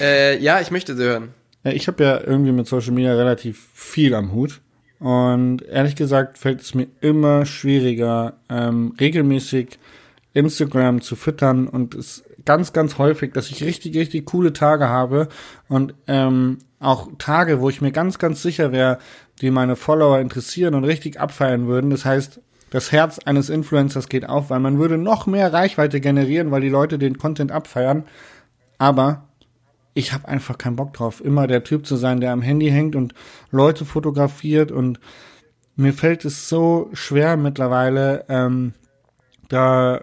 Äh, ja, ich möchte sie hören. Ich habe ja irgendwie mit Social Media relativ viel am Hut. Und ehrlich gesagt fällt es mir immer schwieriger, ähm, regelmäßig Instagram zu füttern und es ganz, ganz häufig, dass ich richtig, richtig coole Tage habe und ähm, auch Tage, wo ich mir ganz, ganz sicher wäre, die meine Follower interessieren und richtig abfeiern würden. Das heißt, das Herz eines Influencers geht auf, weil man würde noch mehr Reichweite generieren, weil die Leute den Content abfeiern. Aber ich habe einfach keinen Bock drauf, immer der Typ zu sein, der am Handy hängt und Leute fotografiert und mir fällt es so schwer mittlerweile, ähm, da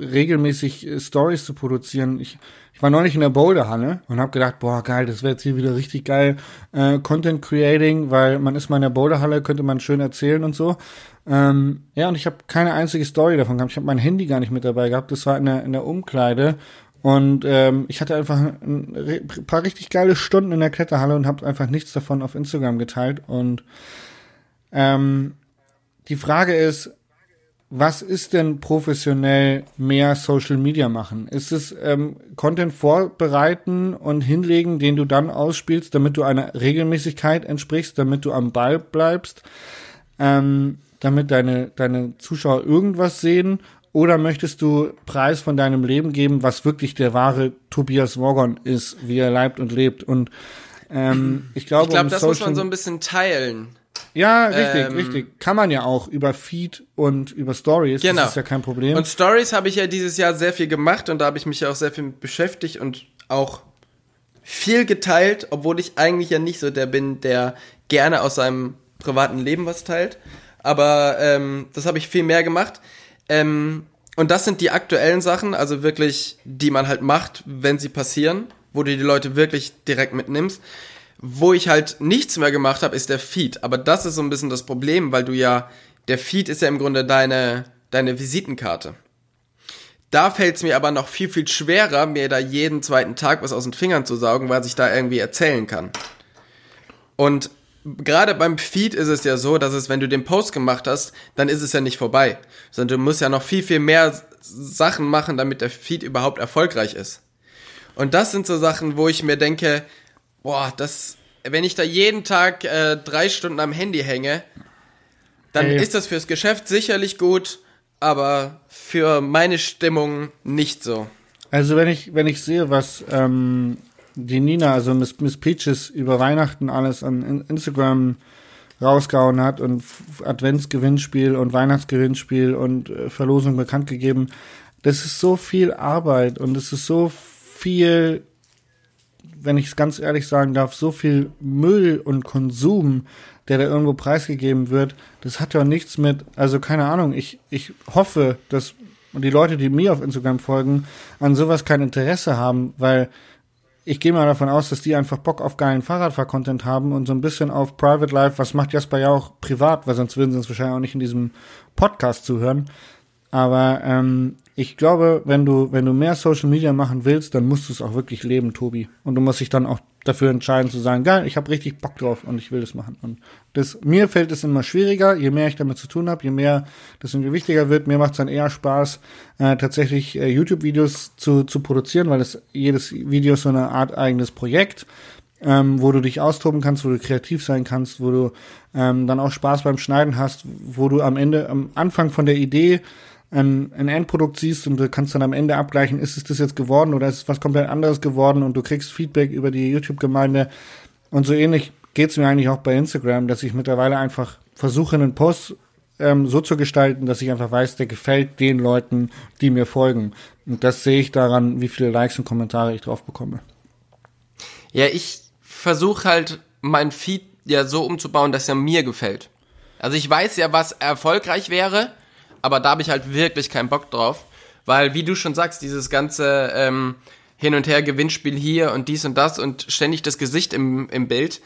regelmäßig äh, Stories zu produzieren. Ich, ich war neulich in der Boulderhalle und habe gedacht, boah, geil, das wäre jetzt hier wieder richtig geil äh, Content Creating, weil man ist mal in der Boulderhalle, könnte man schön erzählen und so. Ähm, ja, und ich habe keine einzige Story davon gehabt. Ich habe mein Handy gar nicht mit dabei gehabt. Das war in der, in der Umkleide. Und ähm, ich hatte einfach ein paar richtig geile Stunden in der Kletterhalle und habe einfach nichts davon auf Instagram geteilt. Und ähm, die Frage ist, was ist denn professionell mehr Social Media machen? Ist es ähm, Content vorbereiten und hinlegen, den du dann ausspielst, damit du einer Regelmäßigkeit entsprichst, damit du am Ball bleibst, ähm, damit deine, deine Zuschauer irgendwas sehen? Oder möchtest du Preis von deinem Leben geben, was wirklich der wahre Tobias Wogon ist, wie er leibt und lebt? Und ähm, ich glaube, Ich glaube, um das muss man Social- so ein bisschen teilen. ja, richtig, Ähm, richtig. Kann man ja auch über Feed und über Stories. Genau. Das ist ja kein Problem. Und Stories habe ich ja dieses Jahr sehr viel gemacht und da habe ich mich ja auch sehr viel mit beschäftigt und auch viel geteilt, obwohl ich eigentlich ja nicht so der bin, der gerne aus seinem privaten Leben was teilt. Aber ähm, das habe ich viel mehr gemacht. Ähm, und das sind die aktuellen Sachen, also wirklich, die man halt macht, wenn sie passieren, wo du die Leute wirklich direkt mitnimmst. Wo ich halt nichts mehr gemacht habe, ist der Feed. Aber das ist so ein bisschen das Problem, weil du ja, der Feed ist ja im Grunde deine, deine Visitenkarte. Da fällt es mir aber noch viel, viel schwerer, mir da jeden zweiten Tag was aus den Fingern zu saugen, was ich da irgendwie erzählen kann. Und gerade beim Feed ist es ja so, dass es, wenn du den Post gemacht hast, dann ist es ja nicht vorbei. Sondern du musst ja noch viel, viel mehr Sachen machen, damit der Feed überhaupt erfolgreich ist. Und das sind so Sachen, wo ich mir denke, boah, das, wenn ich da jeden Tag äh, drei Stunden am Handy hänge, dann Ey. ist das fürs Geschäft sicherlich gut, aber für meine Stimmung nicht so. Also wenn ich, wenn ich sehe, was ähm, die Nina, also Miss, Miss Peaches über Weihnachten alles an In- Instagram rausgehauen hat und Adventsgewinnspiel und Weihnachtsgewinnspiel und äh, Verlosung bekannt gegeben, das ist so viel Arbeit und es ist so viel, wenn ich es ganz ehrlich sagen darf, so viel Müll und Konsum, der da irgendwo preisgegeben wird, das hat ja nichts mit, also keine Ahnung, ich, ich hoffe, dass die Leute, die mir auf Instagram folgen, an sowas kein Interesse haben, weil ich gehe mal davon aus, dass die einfach Bock auf geilen Fahrradfahr-Content haben und so ein bisschen auf Private Life, was macht Jasper ja auch privat, weil sonst würden sie uns wahrscheinlich auch nicht in diesem Podcast zuhören. Aber ähm, ich glaube, wenn du, wenn du mehr Social Media machen willst, dann musst du es auch wirklich leben, Tobi. Und du musst dich dann auch dafür entscheiden zu sagen, geil, ich habe richtig Bock drauf und ich will das machen. Und das, mir fällt es immer schwieriger, je mehr ich damit zu tun habe, je mehr das irgendwie wichtiger wird. Mir macht es dann eher Spaß, äh, tatsächlich äh, YouTube-Videos zu, zu produzieren, weil das jedes Video ist so eine Art eigenes Projekt ähm, wo du dich austoben kannst, wo du kreativ sein kannst, wo du ähm, dann auch Spaß beim Schneiden hast, wo du am Ende, am Anfang von der Idee ein, ein Endprodukt siehst und du kannst dann am Ende abgleichen, ist es das jetzt geworden oder ist es was komplett anderes geworden und du kriegst Feedback über die YouTube-Gemeinde und so ähnlich geht's mir eigentlich auch bei Instagram, dass ich mittlerweile einfach versuche, einen Post ähm, so zu gestalten, dass ich einfach weiß, der gefällt den Leuten, die mir folgen. Und das sehe ich daran, wie viele Likes und Kommentare ich drauf bekomme. Ja, ich versuche halt mein Feed ja so umzubauen, dass er mir gefällt. Also ich weiß ja, was erfolgreich wäre, aber da habe ich halt wirklich keinen Bock drauf. Weil, wie du schon sagst, dieses ganze ähm, Hin- und Her Gewinnspiel hier und dies und das und ständig das Gesicht im, im Bild,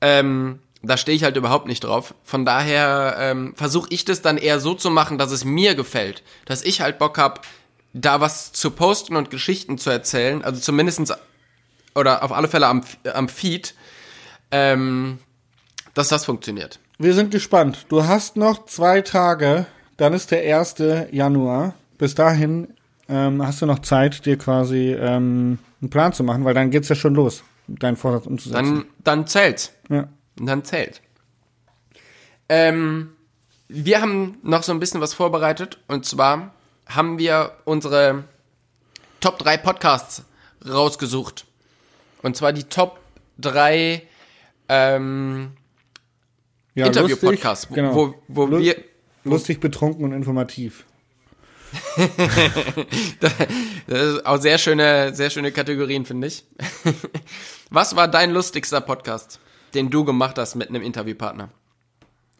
ähm, da stehe ich halt überhaupt nicht drauf. Von daher ähm, versuche ich das dann eher so zu machen, dass es mir gefällt. Dass ich halt Bock hab, da was zu posten und Geschichten zu erzählen, also zumindestens oder auf alle Fälle am, am Feed, ähm, dass das funktioniert. Wir sind gespannt. Du hast noch zwei Tage, dann ist der 1. Januar. Bis dahin ähm, hast du noch Zeit, dir quasi ähm, einen Plan zu machen, weil dann geht's ja schon los, deinen Vorsatz umzusetzen. Dann, dann zählt's. ja. Dann zählt. Ähm, wir haben noch so ein bisschen was vorbereitet und zwar haben wir unsere Top 3 Podcasts rausgesucht. Und zwar die Top 3 ähm, ja Interview-Podcasts, genau. wo, wo wir Lustig, betrunken und informativ. Das ist auch sehr schöne, sehr schöne Kategorien, finde ich. Was war dein lustigster Podcast, den du gemacht hast mit einem Interviewpartner?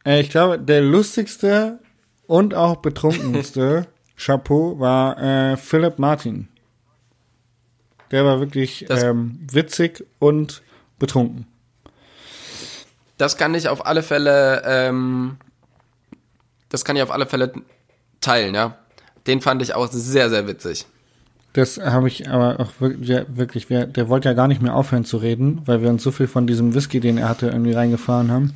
Äh, ich glaube, der lustigste und auch betrunkenste Chapeau war äh, Philipp Martin. Der war wirklich ähm, witzig und betrunken. Das kann ich auf alle Fälle, ähm, das kann ich auf alle Fälle teilen, ja. Den fand ich auch sehr, sehr witzig. Das habe ich aber auch wirklich, ja, wirklich wir, der wollte ja gar nicht mehr aufhören zu reden, weil wir uns so viel von diesem Whisky, den er hatte, irgendwie reingefahren haben.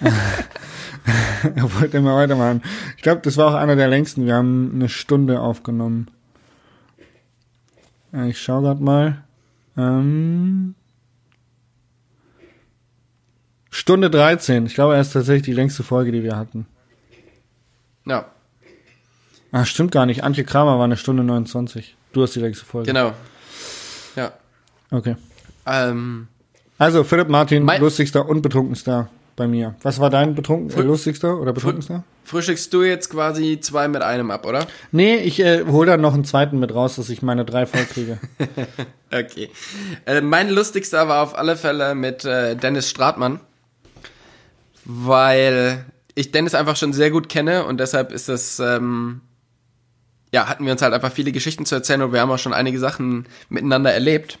er wollte immer weitermachen. Ich glaube, das war auch einer der längsten. Wir haben eine Stunde aufgenommen. Äh, Ich schau grad mal. Ähm, Stunde 13. Ich glaube, er ist tatsächlich die längste Folge, die wir hatten. Ja, Ah, stimmt gar nicht. Antje Kramer war eine Stunde 29. Du hast die längste Folge. genau. Ja. Okay. Ähm, Also Philipp Martin, lustigster und betrunkenster bei mir. Was war dein betrunken, äh, Frü- lustigster oder betrunkenster? frühstückst du jetzt quasi zwei mit einem ab, oder? Nee, ich äh, hole dann noch einen zweiten mit raus, dass ich meine drei voll kriege. Okay. Äh, mein lustigster war auf alle Fälle mit äh, Dennis Stratmann, weil ich Dennis einfach schon sehr gut kenne und deshalb ist das, ähm, ja, hatten wir uns halt einfach viele Geschichten zu erzählen und wir haben auch schon einige Sachen miteinander erlebt.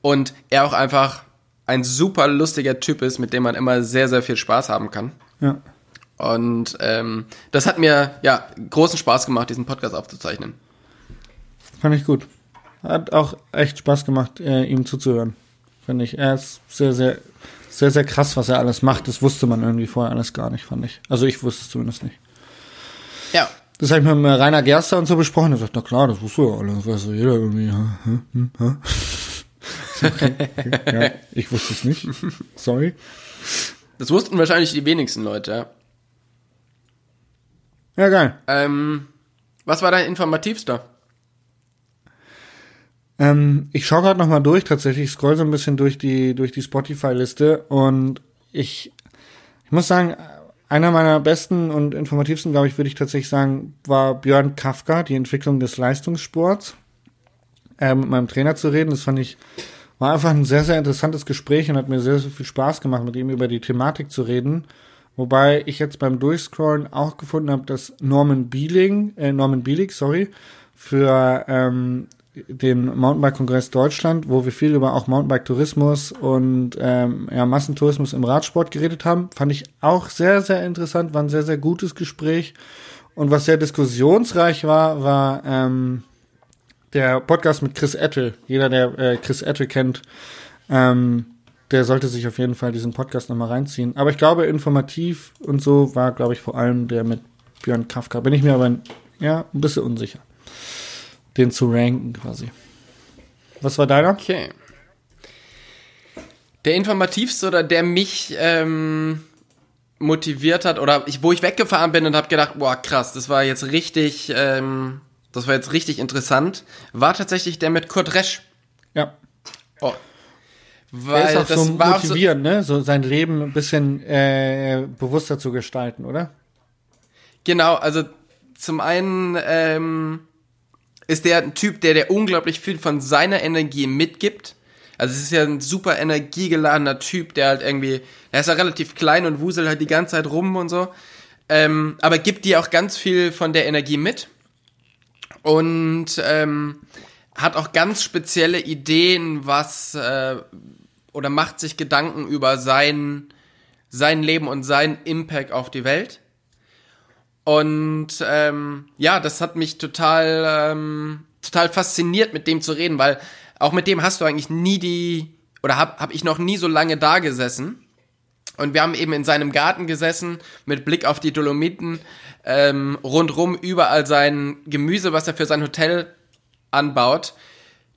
Und er auch einfach ein super lustiger Typ ist, mit dem man immer sehr, sehr viel Spaß haben kann. ja. Und ähm, das hat mir ja großen Spaß gemacht, diesen Podcast aufzuzeichnen. Fand ich gut. Hat auch echt Spaß gemacht, äh, ihm zuzuhören. Finde ich. Er ist sehr, sehr, sehr, sehr krass, was er alles macht. Das wusste man irgendwie vorher alles gar nicht, fand ich. Also ich wusste es zumindest nicht. Ja, Das habe ich mit Rainer Gerster und so besprochen. Er sagt, na klar, das wusste ja alles. Weiß ja jeder irgendwie. Hm. Okay, ja, ich wusste es nicht. Sorry. das wussten wahrscheinlich die wenigsten Leute. Ja. Ja, geil. Ähm, was war dein informativster? Ähm, ich schaue gerade noch mal durch. Tatsächlich ich scroll so ein bisschen durch die durch die Spotify-Liste und ich ich muss sagen, einer meiner besten und informativsten, glaube ich, würde ich tatsächlich sagen, war Björn Kafka, die Entwicklung des Leistungssports. Äh, mit meinem Trainer zu reden, das fand ich war einfach ein sehr sehr interessantes Gespräch und hat mir sehr sehr viel Spaß gemacht, mit ihm über die Thematik zu reden. Wobei ich jetzt beim Durchscrollen auch gefunden habe, dass Norman Bieling, äh, Norman Bielig, sorry, für ähm, den Mountainbike-Kongress Deutschland, wo wir viel über auch Mountainbike-Tourismus und ähm, ja, Massentourismus im Radsport geredet haben, fand ich auch sehr, sehr interessant, war ein sehr, sehr gutes Gespräch. Und was sehr diskussionsreich war, war ähm, der Podcast mit Chris Ettel. Jeder, der äh, Chris Ettel kennt, ähm, der sollte sich auf jeden Fall diesen Podcast nochmal reinziehen. Aber ich glaube, informativ und so war, glaube ich, vor allem der mit Björn Kafka. Bin ich mir aber ja, ein bisschen unsicher, den zu ranken quasi. Was war deiner? Okay. Der informativste oder der mich ähm, motiviert hat oder ich, wo ich weggefahren bin und habe gedacht, boah krass, das war jetzt richtig, ähm, das war jetzt richtig interessant, war tatsächlich der mit Kurt Resch. Ja. Oh. Der Weil ist auch das so war auch so, motivierend, ne? So sein Leben ein bisschen äh, bewusster zu gestalten, oder? Genau, also zum einen ähm, ist der ein Typ, der der unglaublich viel von seiner Energie mitgibt. Also es ist ja ein super energiegeladener Typ, der halt irgendwie, der ist ja relativ klein und wuselt halt die ganze Zeit rum und so. Ähm, aber gibt dir auch ganz viel von der Energie mit. Und ähm, hat auch ganz spezielle Ideen, was äh, oder macht sich Gedanken über sein, sein Leben und seinen Impact auf die Welt. Und ähm, ja, das hat mich total, ähm, total fasziniert, mit dem zu reden, weil auch mit dem hast du eigentlich nie die, oder hab, hab ich noch nie so lange da gesessen. Und wir haben eben in seinem Garten gesessen, mit Blick auf die Dolomiten, ähm, rundrum überall sein Gemüse, was er für sein Hotel anbaut.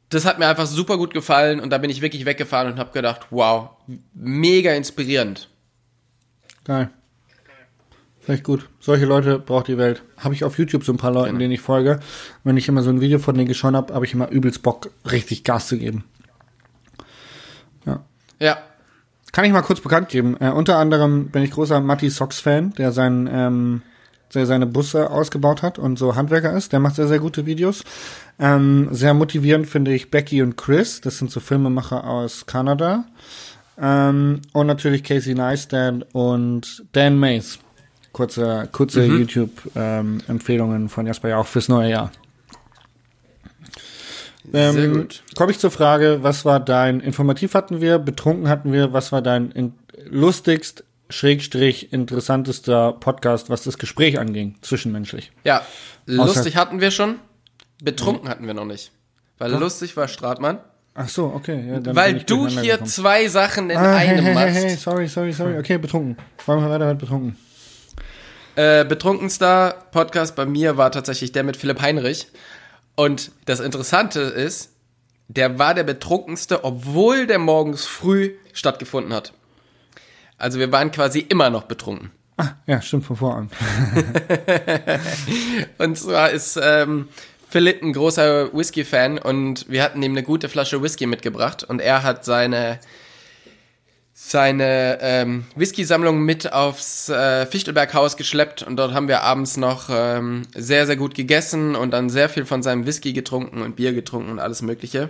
Das hat mir einfach super gut gefallen und da bin ich wirklich weggefahren und habe gedacht, wow, mega inspirierend. Geil. Vielleicht gut. Solche Leute braucht die Welt. Habe ich auf YouTube so ein paar Leuten, genau. denen ich folge. Wenn ich immer so ein Video von denen geschaut habe, habe ich immer übelst Bock, richtig Gas zu geben. Ja. Ja. Kann ich mal kurz bekannt geben. Äh, unter anderem bin ich großer Matti Socks Fan, der sein, ähm, der seine Busse ausgebaut hat und so Handwerker ist. Der macht sehr, sehr gute Videos. Ähm, sehr motivierend finde ich Becky und Chris. Das sind so Filmemacher aus Kanada. Ähm, und natürlich Casey Neistat und Dan Mays kurze, kurze mhm. YouTube-Empfehlungen ähm, von Jasper ja auch fürs neue Jahr. Ähm, Sehr gut. Komme ich zur Frage, was war dein, informativ hatten wir, betrunken hatten wir, was war dein in, lustigst, schrägstrich interessantester Podcast, was das Gespräch anging, zwischenmenschlich? Ja, lustig Außer hatten wir schon, betrunken mhm. hatten wir noch nicht. Weil Doch. lustig war Stratmann. Ach so, okay. Ja, Weil du hier gekommen. zwei Sachen in ah, einem hey, hey, machst. Hey, sorry, sorry, sorry. Okay, betrunken. Wollen wir weiter mit betrunken. Äh, betrunkenster Podcast bei mir war tatsächlich der mit Philipp Heinrich. Und das Interessante ist, der war der betrunkenste, obwohl der morgens früh stattgefunden hat. Also wir waren quasi immer noch betrunken. Ah, ja, stimmt von voran. und zwar ist ähm, Philipp ein großer Whisky-Fan und wir hatten ihm eine gute Flasche Whisky mitgebracht und er hat seine seine ähm, Whisky-Sammlung mit aufs äh, Fichtelberghaus geschleppt und dort haben wir abends noch ähm, sehr, sehr gut gegessen und dann sehr viel von seinem Whisky getrunken und Bier getrunken und alles Mögliche.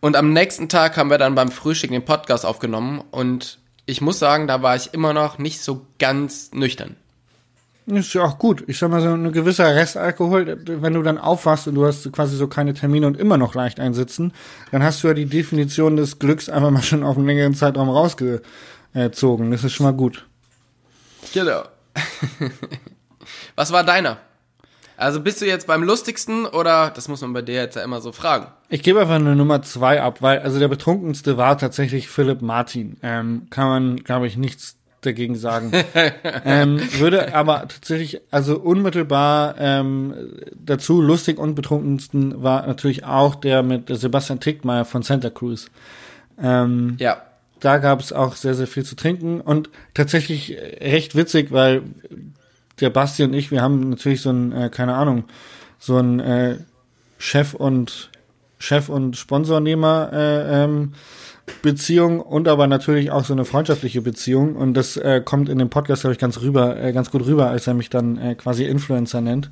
Und am nächsten Tag haben wir dann beim Frühstück den Podcast aufgenommen und ich muss sagen, da war ich immer noch nicht so ganz nüchtern. Ist ja auch gut. Ich sag mal, so ein gewisser Restalkohol, wenn du dann aufwachst und du hast quasi so keine Termine und immer noch leicht einsitzen, dann hast du ja die Definition des Glücks einfach mal schon auf einen längeren Zeitraum rausgezogen. Das ist schon mal gut. Genau. Was war deiner? Also bist du jetzt beim lustigsten oder das muss man bei dir jetzt ja immer so fragen? Ich gebe einfach eine Nummer zwei ab, weil also der betrunkenste war tatsächlich Philipp Martin. Ähm, kann man, glaube ich, nichts dagegen sagen. ähm, würde aber tatsächlich, also unmittelbar ähm, dazu lustig und betrunkensten war natürlich auch der mit Sebastian Tickmeier von Santa Cruz. Ähm, ja. Da gab es auch sehr, sehr viel zu trinken und tatsächlich recht witzig, weil der Basti und ich, wir haben natürlich so ein, äh, keine Ahnung, so ein äh, Chef und Chef und Sponsornehmer äh, ähm, Beziehung und aber natürlich auch so eine freundschaftliche Beziehung. Und das äh, kommt in dem Podcast, glaube ich, ganz rüber, äh, ganz gut rüber, als er mich dann äh, quasi Influencer nennt.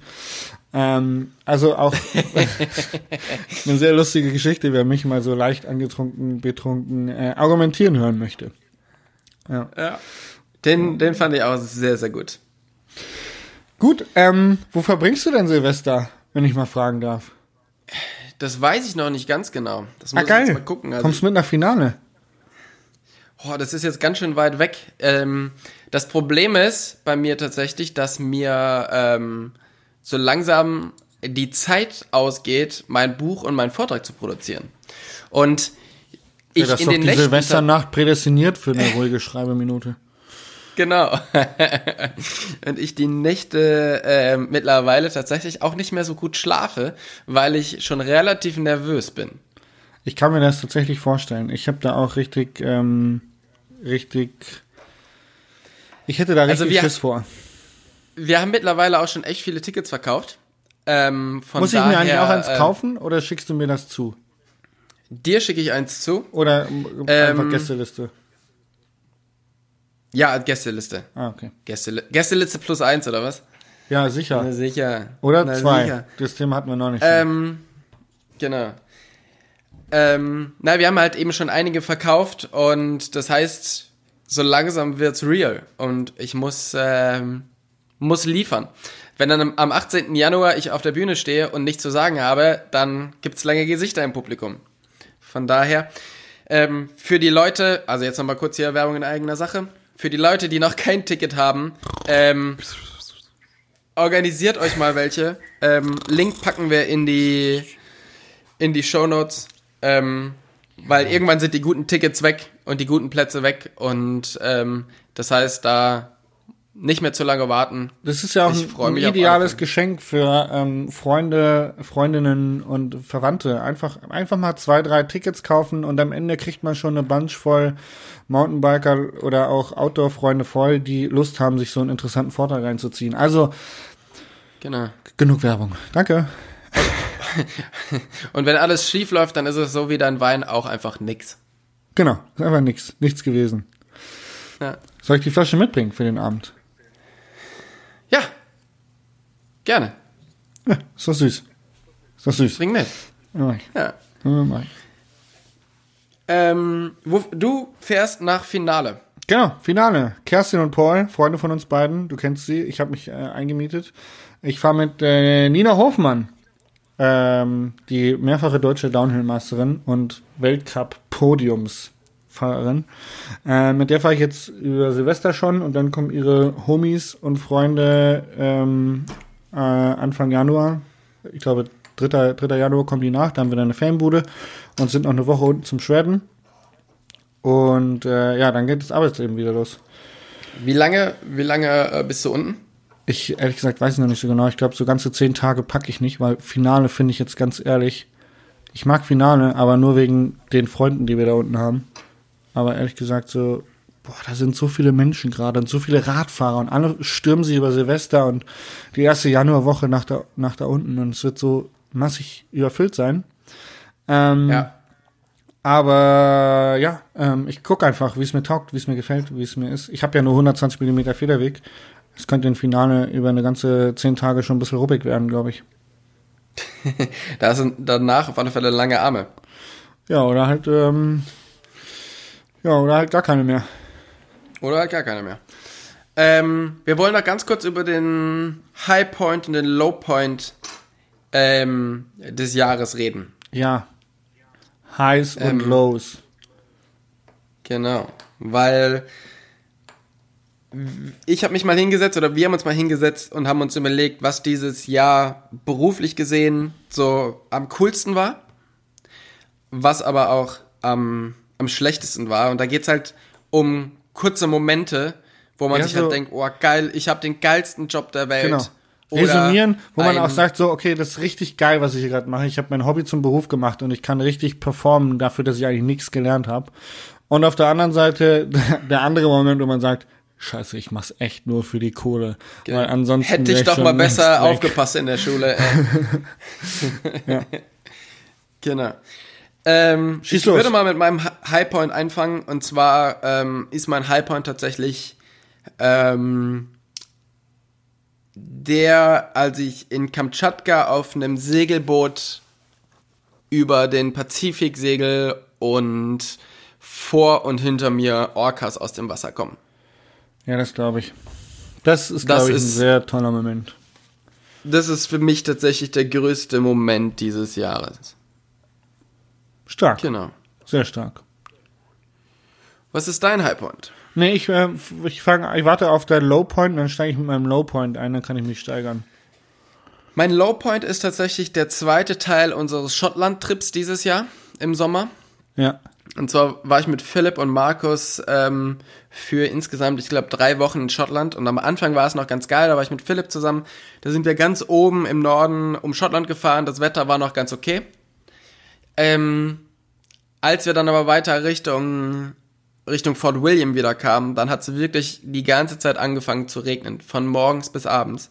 Ähm, also auch eine sehr lustige Geschichte, wer mich mal so leicht angetrunken, betrunken äh, argumentieren hören möchte. Ja. ja. Den, den fand ich auch sehr, sehr gut. Gut, ähm, wo verbringst du denn Silvester, wenn ich mal fragen darf? Das weiß ich noch nicht ganz genau. Das muss ah, geil. ich jetzt mal gucken. Also, Kommst mit nach Finale? Oh, das ist jetzt ganz schön weit weg. Ähm, das Problem ist bei mir tatsächlich, dass mir ähm, so langsam die Zeit ausgeht, mein Buch und meinen Vortrag zu produzieren. Und ich ja, das in ist den die Silvesternacht prädestiniert für eine ruhige Schreibeminute. Genau. und ich die Nächte äh, mittlerweile tatsächlich auch nicht mehr so gut schlafe, weil ich schon relativ nervös bin. Ich kann mir das tatsächlich vorstellen. Ich habe da auch richtig, ähm, richtig. Ich hätte da also richtig also wir, Schiss vor. Wir haben mittlerweile auch schon echt viele Tickets verkauft. Ähm, Muss ich mir eigentlich auch eins äh, kaufen oder schickst du mir das zu? Dir schicke ich eins zu. Oder einfach ähm, Gästeliste. Ja, Gästeliste. Ah, okay. Gästeli Gästeliste plus eins, oder was? Ja, sicher. Na, sicher. Oder Na, zwei. Sicher. Das Thema hatten wir noch nicht. Ähm, genau. Ähm, na, wir haben halt eben schon einige verkauft und das heißt, so langsam wird's real und ich muss, ähm, muss liefern. Wenn dann am 18. Januar ich auf der Bühne stehe und nichts zu sagen habe, dann gibt's lange Gesichter im Publikum. Von daher, ähm, für die Leute, also jetzt nochmal kurz hier Werbung in eigener Sache, für die Leute, die noch kein Ticket haben, ähm, organisiert euch mal welche. Ähm, Link packen wir in die, in die Show Notes. Ähm, weil irgendwann sind die guten Tickets weg und die guten Plätze weg. Und ähm, das heißt, da nicht mehr zu lange warten. Das ist ja auch Ich ein, ein ideales. Geschenk für ähm, Freunde, Freundinnen und Verwandte. Einfach, einfach mal zwei, drei Tickets kaufen und am Ende kriegt man schon eine Bunch voll Mountainbiker oder auch Outdoor-Freunde voll, die Lust haben, sich so einen interessanten Vortrag reinzuziehen. Also, Genau. genug Werbung. Danke. Und wenn alles schief läuft, dann ist es so wie dein Wein auch einfach nix. Genau, ist einfach nichts, nichts gewesen. Ja. Soll ich die Flasche mitbringen für den Abend? Ja. Gerne. Ja, ist doch süß. Ist doch süß. Bring mit. Ja. Ja. Ja. Ähm, wo, du fährst nach Finale. Genau, Finale. Kerstin und Paul, Freunde von uns beiden. Du kennst sie. Ich habe mich äh, eingemietet. Ich fahre mit äh, Nina Hofmann, ähm, die mehrfache deutsche Downhill-Meisterin und Weltcup-Podiumsfahrerin. Äh, mit der fahre ich jetzt über Silvester schon und dann kommen ihre Homies und Freunde ähm, äh, Anfang Januar. Ich glaube, 3. 3. Januar kommen die nach. Da haben wir dann eine Fanbude und sind noch eine Woche unten zum Shredden. Und äh, ja, dann geht das Arbeitsleben wieder los. Wie lange, wie lange äh, bist du unten? Ich ehrlich gesagt weiß ich noch nicht so genau. Ich glaube, so ganze zehn Tage packe ich nicht, weil Finale finde ich jetzt ganz ehrlich. Ich mag Finale, aber nur wegen den Freunden, die wir da unten haben. Aber ehrlich gesagt, so, boah, da sind so viele Menschen gerade und so viele Radfahrer und alle stürmen sich über Silvester und die erste Januarwoche nach da, nach da unten und es wird so massig überfüllt sein. Ähm, Ja. aber ja, ähm, ich gucke einfach, wie es mir taugt, wie es mir gefällt, wie es mir ist. Ich habe ja nur 120 mm Federweg. Es könnte im Finale über eine ganze zehn Tage schon ein bisschen ruppig werden, glaube ich. Da sind danach auf alle Fälle lange Arme. Ja, oder halt, ähm, ja, oder halt gar keine mehr. Oder halt gar keine mehr. Ähm, wir wollen noch ganz kurz über den High Point und den Low Point ähm, des Jahres reden. Ja. Highs und Ähm, Lows. Genau. Weil ich habe mich mal hingesetzt oder wir haben uns mal hingesetzt und haben uns überlegt, was dieses Jahr beruflich gesehen so am coolsten war, was aber auch am, am schlechtesten war. Und da geht's halt um kurze Momente, wo man Ja, sich so- halt denkt, oh geil, ich habe den geilsten Job der Welt. Genau. Resümieren, wo man auch sagt, so, okay, das ist richtig geil, was ich hier gerade mache. Ich habe mein Hobby zum Beruf gemacht und ich kann richtig performen dafür, dass ich eigentlich nichts gelernt habe. Und auf der anderen Seite der andere Moment, wo man sagt, Scheiße, ich mach's echt nur für die Kohle. Weil ansonsten Hätte ich doch mal besser aufgepasst in der Schule. Ey. Genau. Ähm, Schieß ich los. würde mal mit meinem Hi- Highpoint anfangen. Und zwar ähm, ist mein Highpoint tatsächlich ähm, der, als ich in Kamtschatka auf einem Segelboot über den Pazifik segel und vor und hinter mir Orcas aus dem Wasser kommen. Ja, das glaube ich. Das ist, glaube ich, ein ist- sehr toller Moment. Das ist für mich tatsächlich der größte Moment dieses Jahres. Stark. Genau. Sehr stark. Was ist dein Highpoint? Nee, ich, äh, ich, fang, ich warte auf der Low Point, dann steige ich mit meinem Low Point ein, dann kann ich mich steigern. Mein Lowpoint ist tatsächlich der zweite Teil unseres Schottland-Trips dieses Jahr im Sommer. Ja. Und zwar war ich mit Philipp und Markus ähm, für insgesamt, ich glaube, drei Wochen in Schottland. Und am Anfang war es noch ganz geil, da war ich mit Philipp zusammen. Da sind wir ganz oben im Norden um Schottland gefahren. Das Wetter war noch ganz okay. Ähm, als wir dann aber weiter Richtung, Richtung Fort William wieder kamen, dann hat es wirklich die ganze Zeit angefangen zu regnen. Von morgens bis abends.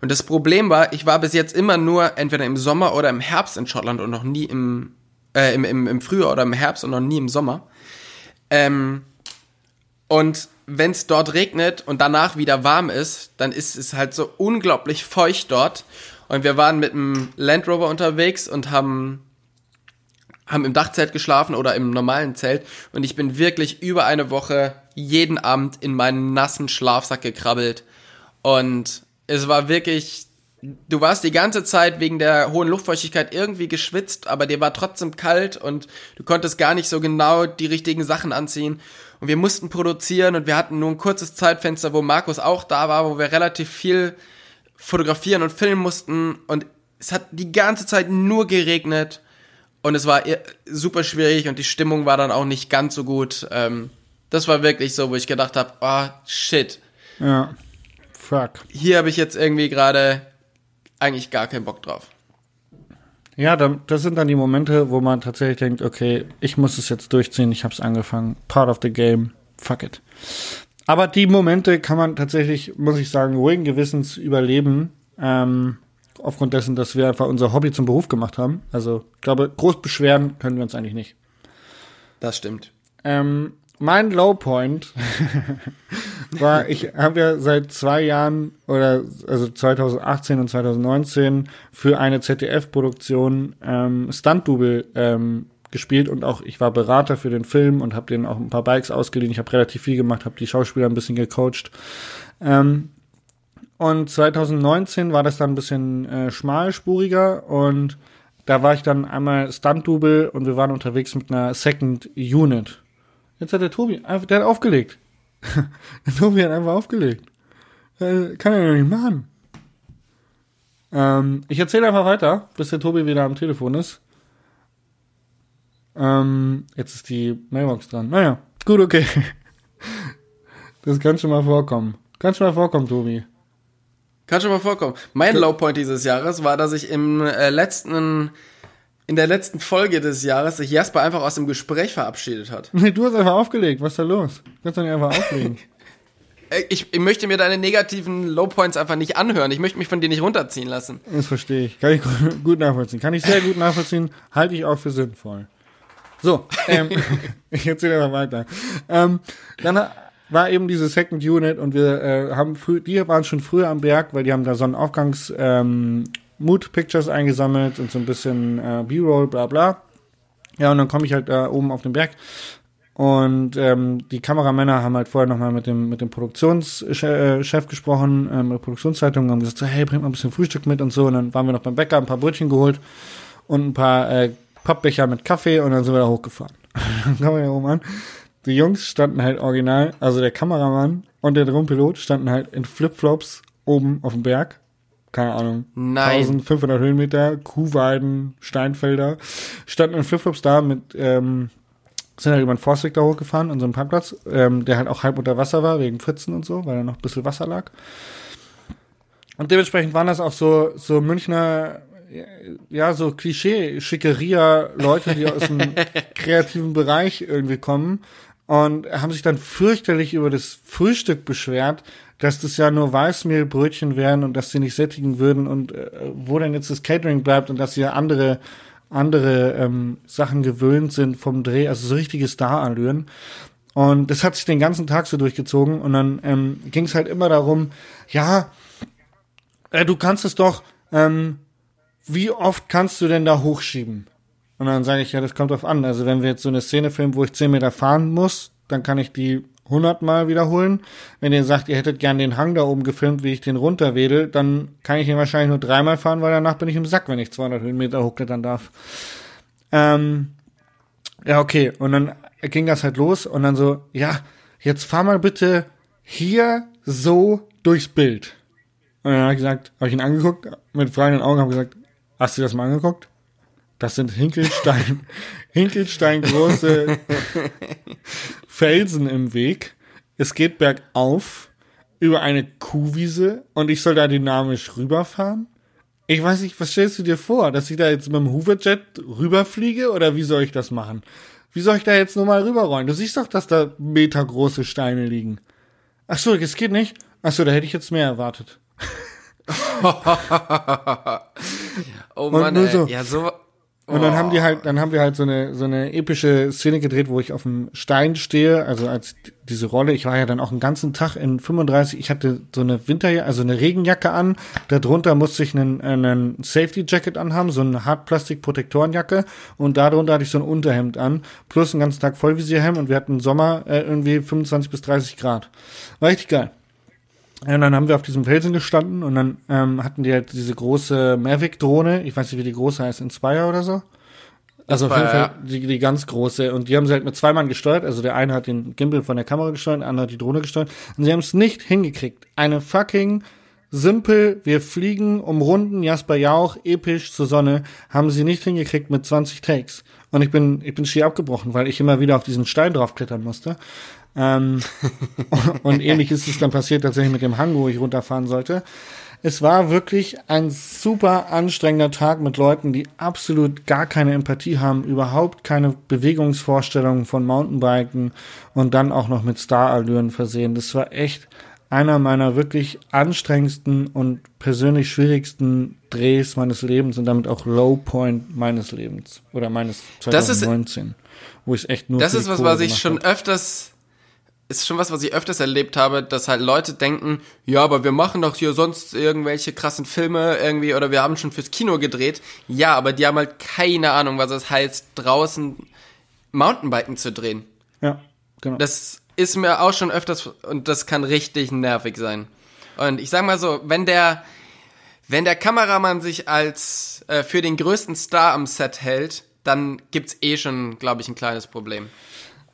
Und das Problem war, ich war bis jetzt immer nur entweder im Sommer oder im Herbst in Schottland und noch nie im, äh, im, im, im Frühjahr oder im Herbst und noch nie im Sommer. Ähm, und wenn es dort regnet und danach wieder warm ist, dann ist es halt so unglaublich feucht dort. Und wir waren mit dem Land Rover unterwegs und haben, haben im Dachzelt geschlafen oder im normalen Zelt. Und ich bin wirklich über eine Woche jeden Abend in meinen nassen Schlafsack gekrabbelt. Und es war wirklich, du warst die ganze Zeit wegen der hohen Luftfeuchtigkeit irgendwie geschwitzt, aber dir war trotzdem kalt und du konntest gar nicht so genau die richtigen Sachen anziehen. Und wir mussten produzieren und wir hatten nur ein kurzes Zeitfenster, wo Markus auch da war, wo wir relativ viel fotografieren und filmen mussten und es hat die ganze Zeit nur geregnet und es war super schwierig und die Stimmung war dann auch nicht ganz so gut. Ähm, das war wirklich so, wo ich gedacht habe, oh shit. Ja. Fuck. Hier habe ich jetzt irgendwie gerade eigentlich gar keinen Bock drauf. Ja, dann, das sind dann die Momente, wo man tatsächlich denkt, okay, ich muss es jetzt durchziehen, ich habe es angefangen, part of the game, fuck it. Aber die Momente kann man tatsächlich, muss ich sagen, ruhigen Gewissens überleben, ähm, aufgrund dessen, dass wir einfach unser Hobby zum Beruf gemacht haben. Also, ich glaube, groß beschweren können wir uns eigentlich nicht. Das stimmt. Ähm, mein Lowpoint war, ich habe ja seit zwei Jahren oder also 2018 und 2019 für eine ZDF-Produktion ähm, Stunt-Double ähm, gespielt und auch ich war Berater für den Film und habe denen auch ein paar Bikes ausgeliehen. Ich habe relativ viel gemacht, habe die Schauspieler ein bisschen gecoacht. Ähm, und 2019 war das dann ein bisschen äh, schmalspuriger und da war ich dann einmal Stunt-Double und wir waren unterwegs mit einer Second Unit. Jetzt hat der Tobi, der hat aufgelegt. der Tobi hat einfach aufgelegt. Äh, kann er ja nicht machen. Ähm, ich erzähle einfach weiter, bis der Tobi wieder am Telefon ist. Ähm, jetzt ist die Mailbox dran. Naja, gut, okay. Das kann schon mal vorkommen. Kann schon mal vorkommen, Tobi. Kann schon mal vorkommen. Mein Lowpoint dieses Jahres war, dass ich im äh, letzten in der letzten Folge des Jahres sich Jasper einfach aus dem Gespräch verabschiedet hat. Nee, du hast einfach aufgelegt. Was ist da los? Du kannst doch nicht einfach auflegen. Äh, ich, ich möchte mir deine negativen Lowpoints einfach nicht anhören. Ich möchte mich von dir nicht runterziehen lassen. Das verstehe ich. Kann ich gut nachvollziehen. Kann ich sehr gut nachvollziehen. Halte ich auch für sinnvoll. So, ähm, ich erzähle mal weiter. Ähm, dann war eben diese Second Unit und wir äh, haben früh, die waren schon früher am Berg, weil die haben da Sonnenaufgangs ähm, Mood Pictures eingesammelt und so ein bisschen äh, B-Roll, bla bla. Ja, und dann komme ich halt da oben auf den Berg und ähm, die Kameramänner haben halt vorher nochmal mit dem, mit dem Produktionschef gesprochen, ähm, mit der Produktionszeitung, haben gesagt, so, hey, bringt mal ein bisschen Frühstück mit und so. Und dann waren wir noch beim Bäcker, ein paar Brötchen geholt und ein paar äh, Pappbecher mit Kaffee und dann sind wir da hochgefahren. dann kommen wir hier oben an. Die Jungs standen halt original, also der Kameramann und der Drohnenpilot standen halt in Flipflops oben auf dem Berg keine Ahnung, Nein. 1500 Höhenmeter, Kuhweiden, Steinfelder, standen in Flipflops da mit, ähm, sind halt über den Forstweg da hochgefahren, an so einem Parkplatz, ähm, der halt auch halb unter Wasser war, wegen Pfützen und so, weil da noch ein bisschen Wasser lag. Und dementsprechend waren das auch so, so Münchner, ja, so Klischee-Schickeria-Leute, die aus dem kreativen Bereich irgendwie kommen und haben sich dann fürchterlich über das Frühstück beschwert, dass das ja nur Weißmehlbrötchen wären und dass sie nicht sättigen würden und äh, wo denn jetzt das Catering bleibt und dass sie ja andere andere ähm, Sachen gewöhnt sind vom Dreh, also so richtige Star-Allüren. Und das hat sich den ganzen Tag so durchgezogen und dann ähm, ging es halt immer darum, ja, äh, du kannst es doch, ähm, wie oft kannst du denn da hochschieben? Und dann sage ich, ja, das kommt drauf an. Also wenn wir jetzt so eine Szene filmen, wo ich 10 Meter fahren muss, dann kann ich die 100 Mal wiederholen. Wenn ihr sagt, ihr hättet gern den Hang da oben gefilmt, wie ich den runterwedel, dann kann ich ihn wahrscheinlich nur dreimal fahren, weil danach bin ich im Sack, wenn ich 200 Höhenmeter hochklettern darf. Ähm, ja, okay. Und dann ging das halt los und dann so, ja, jetzt fahr mal bitte hier so durchs Bild. Und dann habe ich gesagt, habe ich ihn angeguckt, mit freien Augen, habe gesagt, hast du das mal angeguckt? Das sind Hinkelstein, Hinkelstein große Felsen im Weg. Es geht bergauf über eine Kuhwiese und ich soll da dynamisch rüberfahren. Ich weiß nicht, was stellst du dir vor? Dass ich da jetzt mit dem Hooverjet rüberfliege oder wie soll ich das machen? Wie soll ich da jetzt nur mal rüberrollen? Du siehst doch, dass da metergroße Steine liegen. Ach so, das geht nicht. Ach so, da hätte ich jetzt mehr erwartet. oh Mann. So, ja, so, und dann haben die halt, dann haben wir halt so eine, so eine epische Szene gedreht, wo ich auf dem Stein stehe, also als diese Rolle. Ich war ja dann auch einen ganzen Tag in 35, ich hatte so eine Winterjacke, also eine Regenjacke an. Darunter musste ich einen, einen Safety Jacket anhaben, so eine Hartplastik-Protektorenjacke. Und darunter hatte ich so ein Unterhemd an, plus einen ganzen Tag Vollvisierhelm und wir hatten Sommer äh, irgendwie 25 bis 30 Grad. War richtig geil. Ja, und dann haben wir auf diesem Felsen gestanden und dann ähm, hatten die halt diese große Mavic-Drohne, ich weiß nicht, wie die große heißt, Inspire oder so. Also auf jeden Fall die, die ganz große. Und die haben sie halt mit zwei Mann gesteuert. Also der eine hat den Gimbal von der Kamera gesteuert, der andere hat die Drohne gesteuert. Und sie haben es nicht hingekriegt, eine fucking simpel, wir fliegen, umrunden Jasper Jauch, episch zur Sonne, haben sie nicht hingekriegt mit 20 Takes. Und ich bin, ich bin schier abgebrochen, weil ich immer wieder auf diesen Stein draufklettern musste. Ähm, und ähnlich ist es dann passiert tatsächlich mit dem Hang, wo ich runterfahren sollte. Es war wirklich ein super anstrengender Tag mit Leuten, die absolut gar keine Empathie haben, überhaupt keine Bewegungsvorstellungen von Mountainbiken und dann auch noch mit Starallüren versehen. Das war echt einer meiner wirklich anstrengendsten und persönlich schwierigsten Drehs meines Lebens und damit auch Low Point meines Lebens oder meines 2019, das ist, wo ich echt nur Das ist was, was ich schon hat. öfters ist schon was, was ich öfters erlebt habe, dass halt Leute denken, ja, aber wir machen doch hier sonst irgendwelche krassen Filme irgendwie oder wir haben schon fürs Kino gedreht. Ja, aber die haben halt keine Ahnung, was es heißt, draußen Mountainbiken zu drehen. Ja, genau. Das ist mir auch schon öfters und das kann richtig nervig sein. Und ich sag mal so, wenn der wenn der Kameramann sich als äh, für den größten Star am Set hält, dann gibt's eh schon, glaube ich, ein kleines Problem.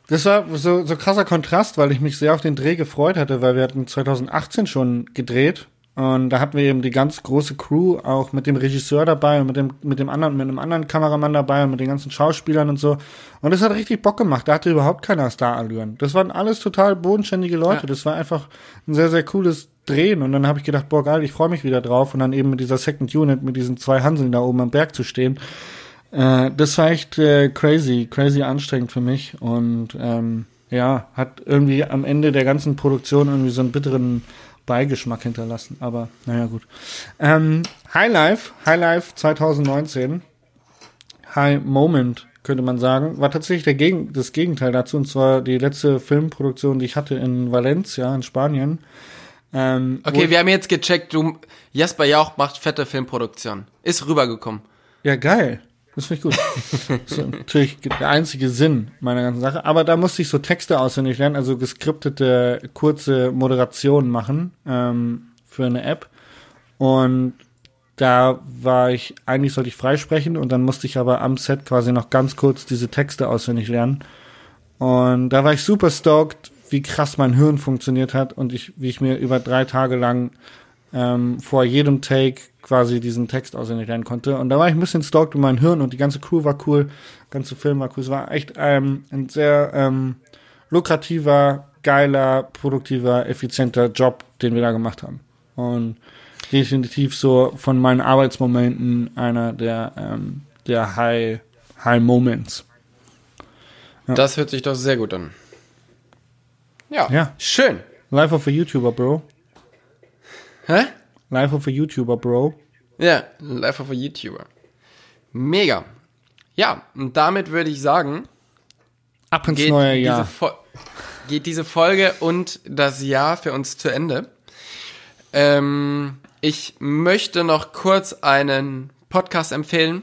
Das war so, so krasser Kontrast, weil ich mich sehr auf den Dreh gefreut hatte, weil wir hatten 2018 schon gedreht und da hatten wir eben die ganz große Crew auch mit dem Regisseur dabei und mit dem mit dem anderen mit einem anderen Kameramann dabei und mit den ganzen Schauspielern und so und das hat richtig Bock gemacht. Da hatte überhaupt keiner Starallüren. Das waren alles total bodenständige Leute. Ja. Das war einfach ein sehr sehr cooles Drehen und dann habe ich gedacht, boah geil, ich freue mich wieder drauf und dann eben mit dieser Second Unit mit diesen zwei Hanseln da oben am Berg zu stehen äh, das war echt äh, crazy, crazy anstrengend für mich und ähm, ja, hat irgendwie am Ende der ganzen Produktion irgendwie so einen bitteren Beigeschmack hinterlassen. Aber naja, gut. Ähm, High Life, High Life 2019, High Moment, könnte man sagen, war tatsächlich der Gegen das Gegenteil dazu, und zwar die letzte Filmproduktion, die ich hatte in Valencia, in Spanien. Ähm, okay, wir haben jetzt gecheckt, du, Jasper Jauch macht fette Filmproduktion. Ist rübergekommen. Ja, geil. Das finde ich gut. das ist natürlich der einzige Sinn meiner ganzen Sache. Aber da musste ich so Texte auswendig lernen, also geskriptete, kurze Moderationen machen ähm, für eine App. Und da war ich, eigentlich sollte ich freisprechen und dann musste ich aber am Set quasi noch ganz kurz diese Texte auswendig lernen. Und da war ich super stoked, wie krass mein Hirn funktioniert hat und ich, wie ich mir über drei Tage lang ähm, vor jedem Take quasi diesen Text auswendig lernen konnte. Und da war ich ein bisschen stoked in mein Hirn und die ganze Crew war cool, der ganze Film war cool. Es war echt ähm, ein sehr ähm, lukrativer, geiler, produktiver, effizienter Job, den wir da gemacht haben. Und definitiv so von meinen Arbeitsmomenten einer der, ähm, der High, High Moments. Ja. Das hört sich doch sehr gut an. Ja, ja. schön. Life of a YouTuber, Bro. Hä? Life of a YouTuber, Bro. Ja, Life of a YouTuber. Mega. Ja, und damit würde ich sagen, ab ins neue Jahr. Diese geht diese Folge und das Jahr für uns zu Ende. Ähm, ich möchte noch kurz einen Podcast empfehlen.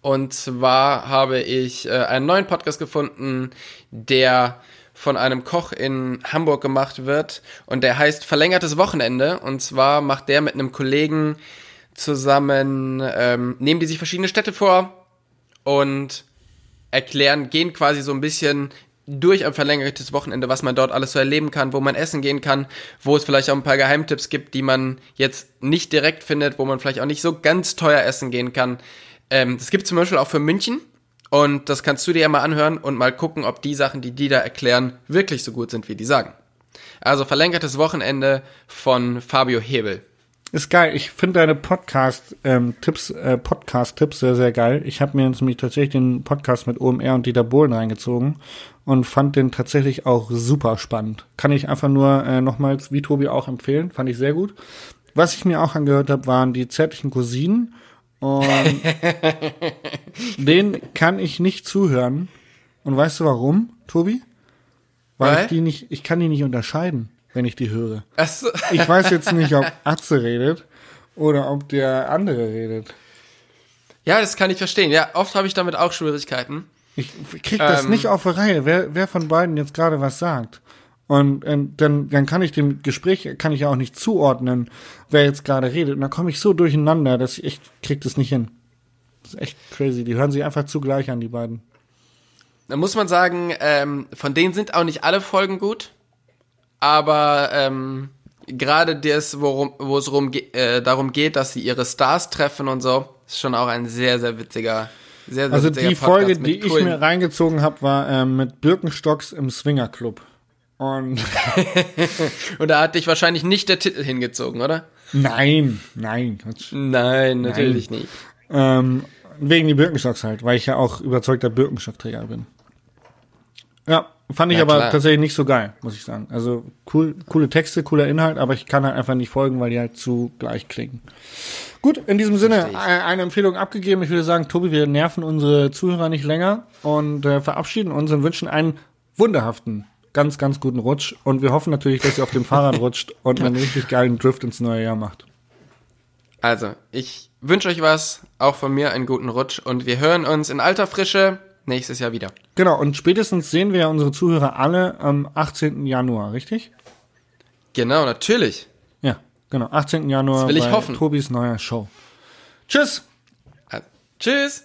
Und zwar habe ich äh, einen neuen Podcast gefunden, der von einem Koch in Hamburg gemacht wird und der heißt Verlängertes Wochenende und zwar macht der mit einem Kollegen zusammen, ähm, nehmen die sich verschiedene Städte vor und erklären, gehen quasi so ein bisschen durch ein verlängertes Wochenende, was man dort alles so erleben kann, wo man essen gehen kann, wo es vielleicht auch ein paar Geheimtipps gibt, die man jetzt nicht direkt findet, wo man vielleicht auch nicht so ganz teuer essen gehen kann. Ähm, das gibt zum Beispiel auch für München. Und das kannst du dir ja mal anhören und mal gucken, ob die Sachen, die die da erklären, wirklich so gut sind, wie die sagen. Also verlängertes Wochenende von Fabio Hebel. Ist geil. Ich finde deine Podcast-Tipps ähm, äh, Podcast-Tipps sehr, sehr geil. Ich habe mir jetzt nämlich tatsächlich den Podcast mit OMR und Dieter Bohlen reingezogen und fand den tatsächlich auch super spannend. Kann ich einfach nur äh, nochmals, wie Tobi auch empfehlen. Fand ich sehr gut. Was ich mir auch angehört habe, waren die zärtlichen Cousinen und den kann ich nicht zuhören. Und weißt du warum, Tobi? Weil, Weil? ich die nicht, ich kann die nicht unterscheiden, wenn ich die höre. Ach so. Ich weiß jetzt nicht, ob Atze redet oder ob der andere redet. Ja, das kann ich verstehen. Ja, oft habe ich damit auch Schwierigkeiten. Ich krieg das ähm, nicht auf die Reihe, wer, wer von beiden jetzt gerade was sagt. Und, und dann, dann kann ich dem Gespräch, kann ich ja auch nicht zuordnen, wer jetzt gerade redet. Und dann komme ich so durcheinander, dass ich echt krieg das nicht hin. Das ist echt crazy. Die hören sich einfach zugleich an, die beiden. Da muss man sagen, ähm, von denen sind auch nicht alle Folgen gut. Aber ähm, gerade das, worum, wo es rum, äh, darum geht, dass sie ihre Stars treffen und so, ist schon auch ein sehr, sehr witziger, sehr, sehr Also witziger die Podcast Folge, die ich mir reingezogen habe, war ähm, mit Birkenstocks im Swingerclub. Und Und da hat dich wahrscheinlich nicht der Titel hingezogen, oder? nein, nein. Nein, natürlich nicht. Ähm, wegen die Birkenstocks halt, weil ich ja auch überzeugter Birkenstockträger bin. Ja, fand ich Ja, aber klar. tatsächlich nicht so geil, muss ich sagen. Also cool, coole Texte, cooler Inhalt, aber ich kann halt einfach nicht folgen, weil die halt zu gleich klingen. Gut, in diesem Sinne eine Empfehlung abgegeben. Ich würde sagen, Tobi, wir nerven unsere Zuhörer nicht länger und äh, verabschieden uns und wünschen einen wunderhaften, ganz, ganz guten Rutsch. Und wir hoffen natürlich, dass ihr auf dem Fahrrad rutscht und einen richtig geilen Drift ins neue Jahr macht. Also, ich wünsche euch was, auch von mir einen guten Rutsch und wir hören uns in alter Frische nächstes Jahr wieder. Genau, und spätestens sehen wir ja unsere Zuhörer alle am 18. Januar, richtig? Genau, natürlich. Ja, genau. 18. Januar Das will ich bei hoffen. Tobis neuer Show. Tschüss! Also, tschüss!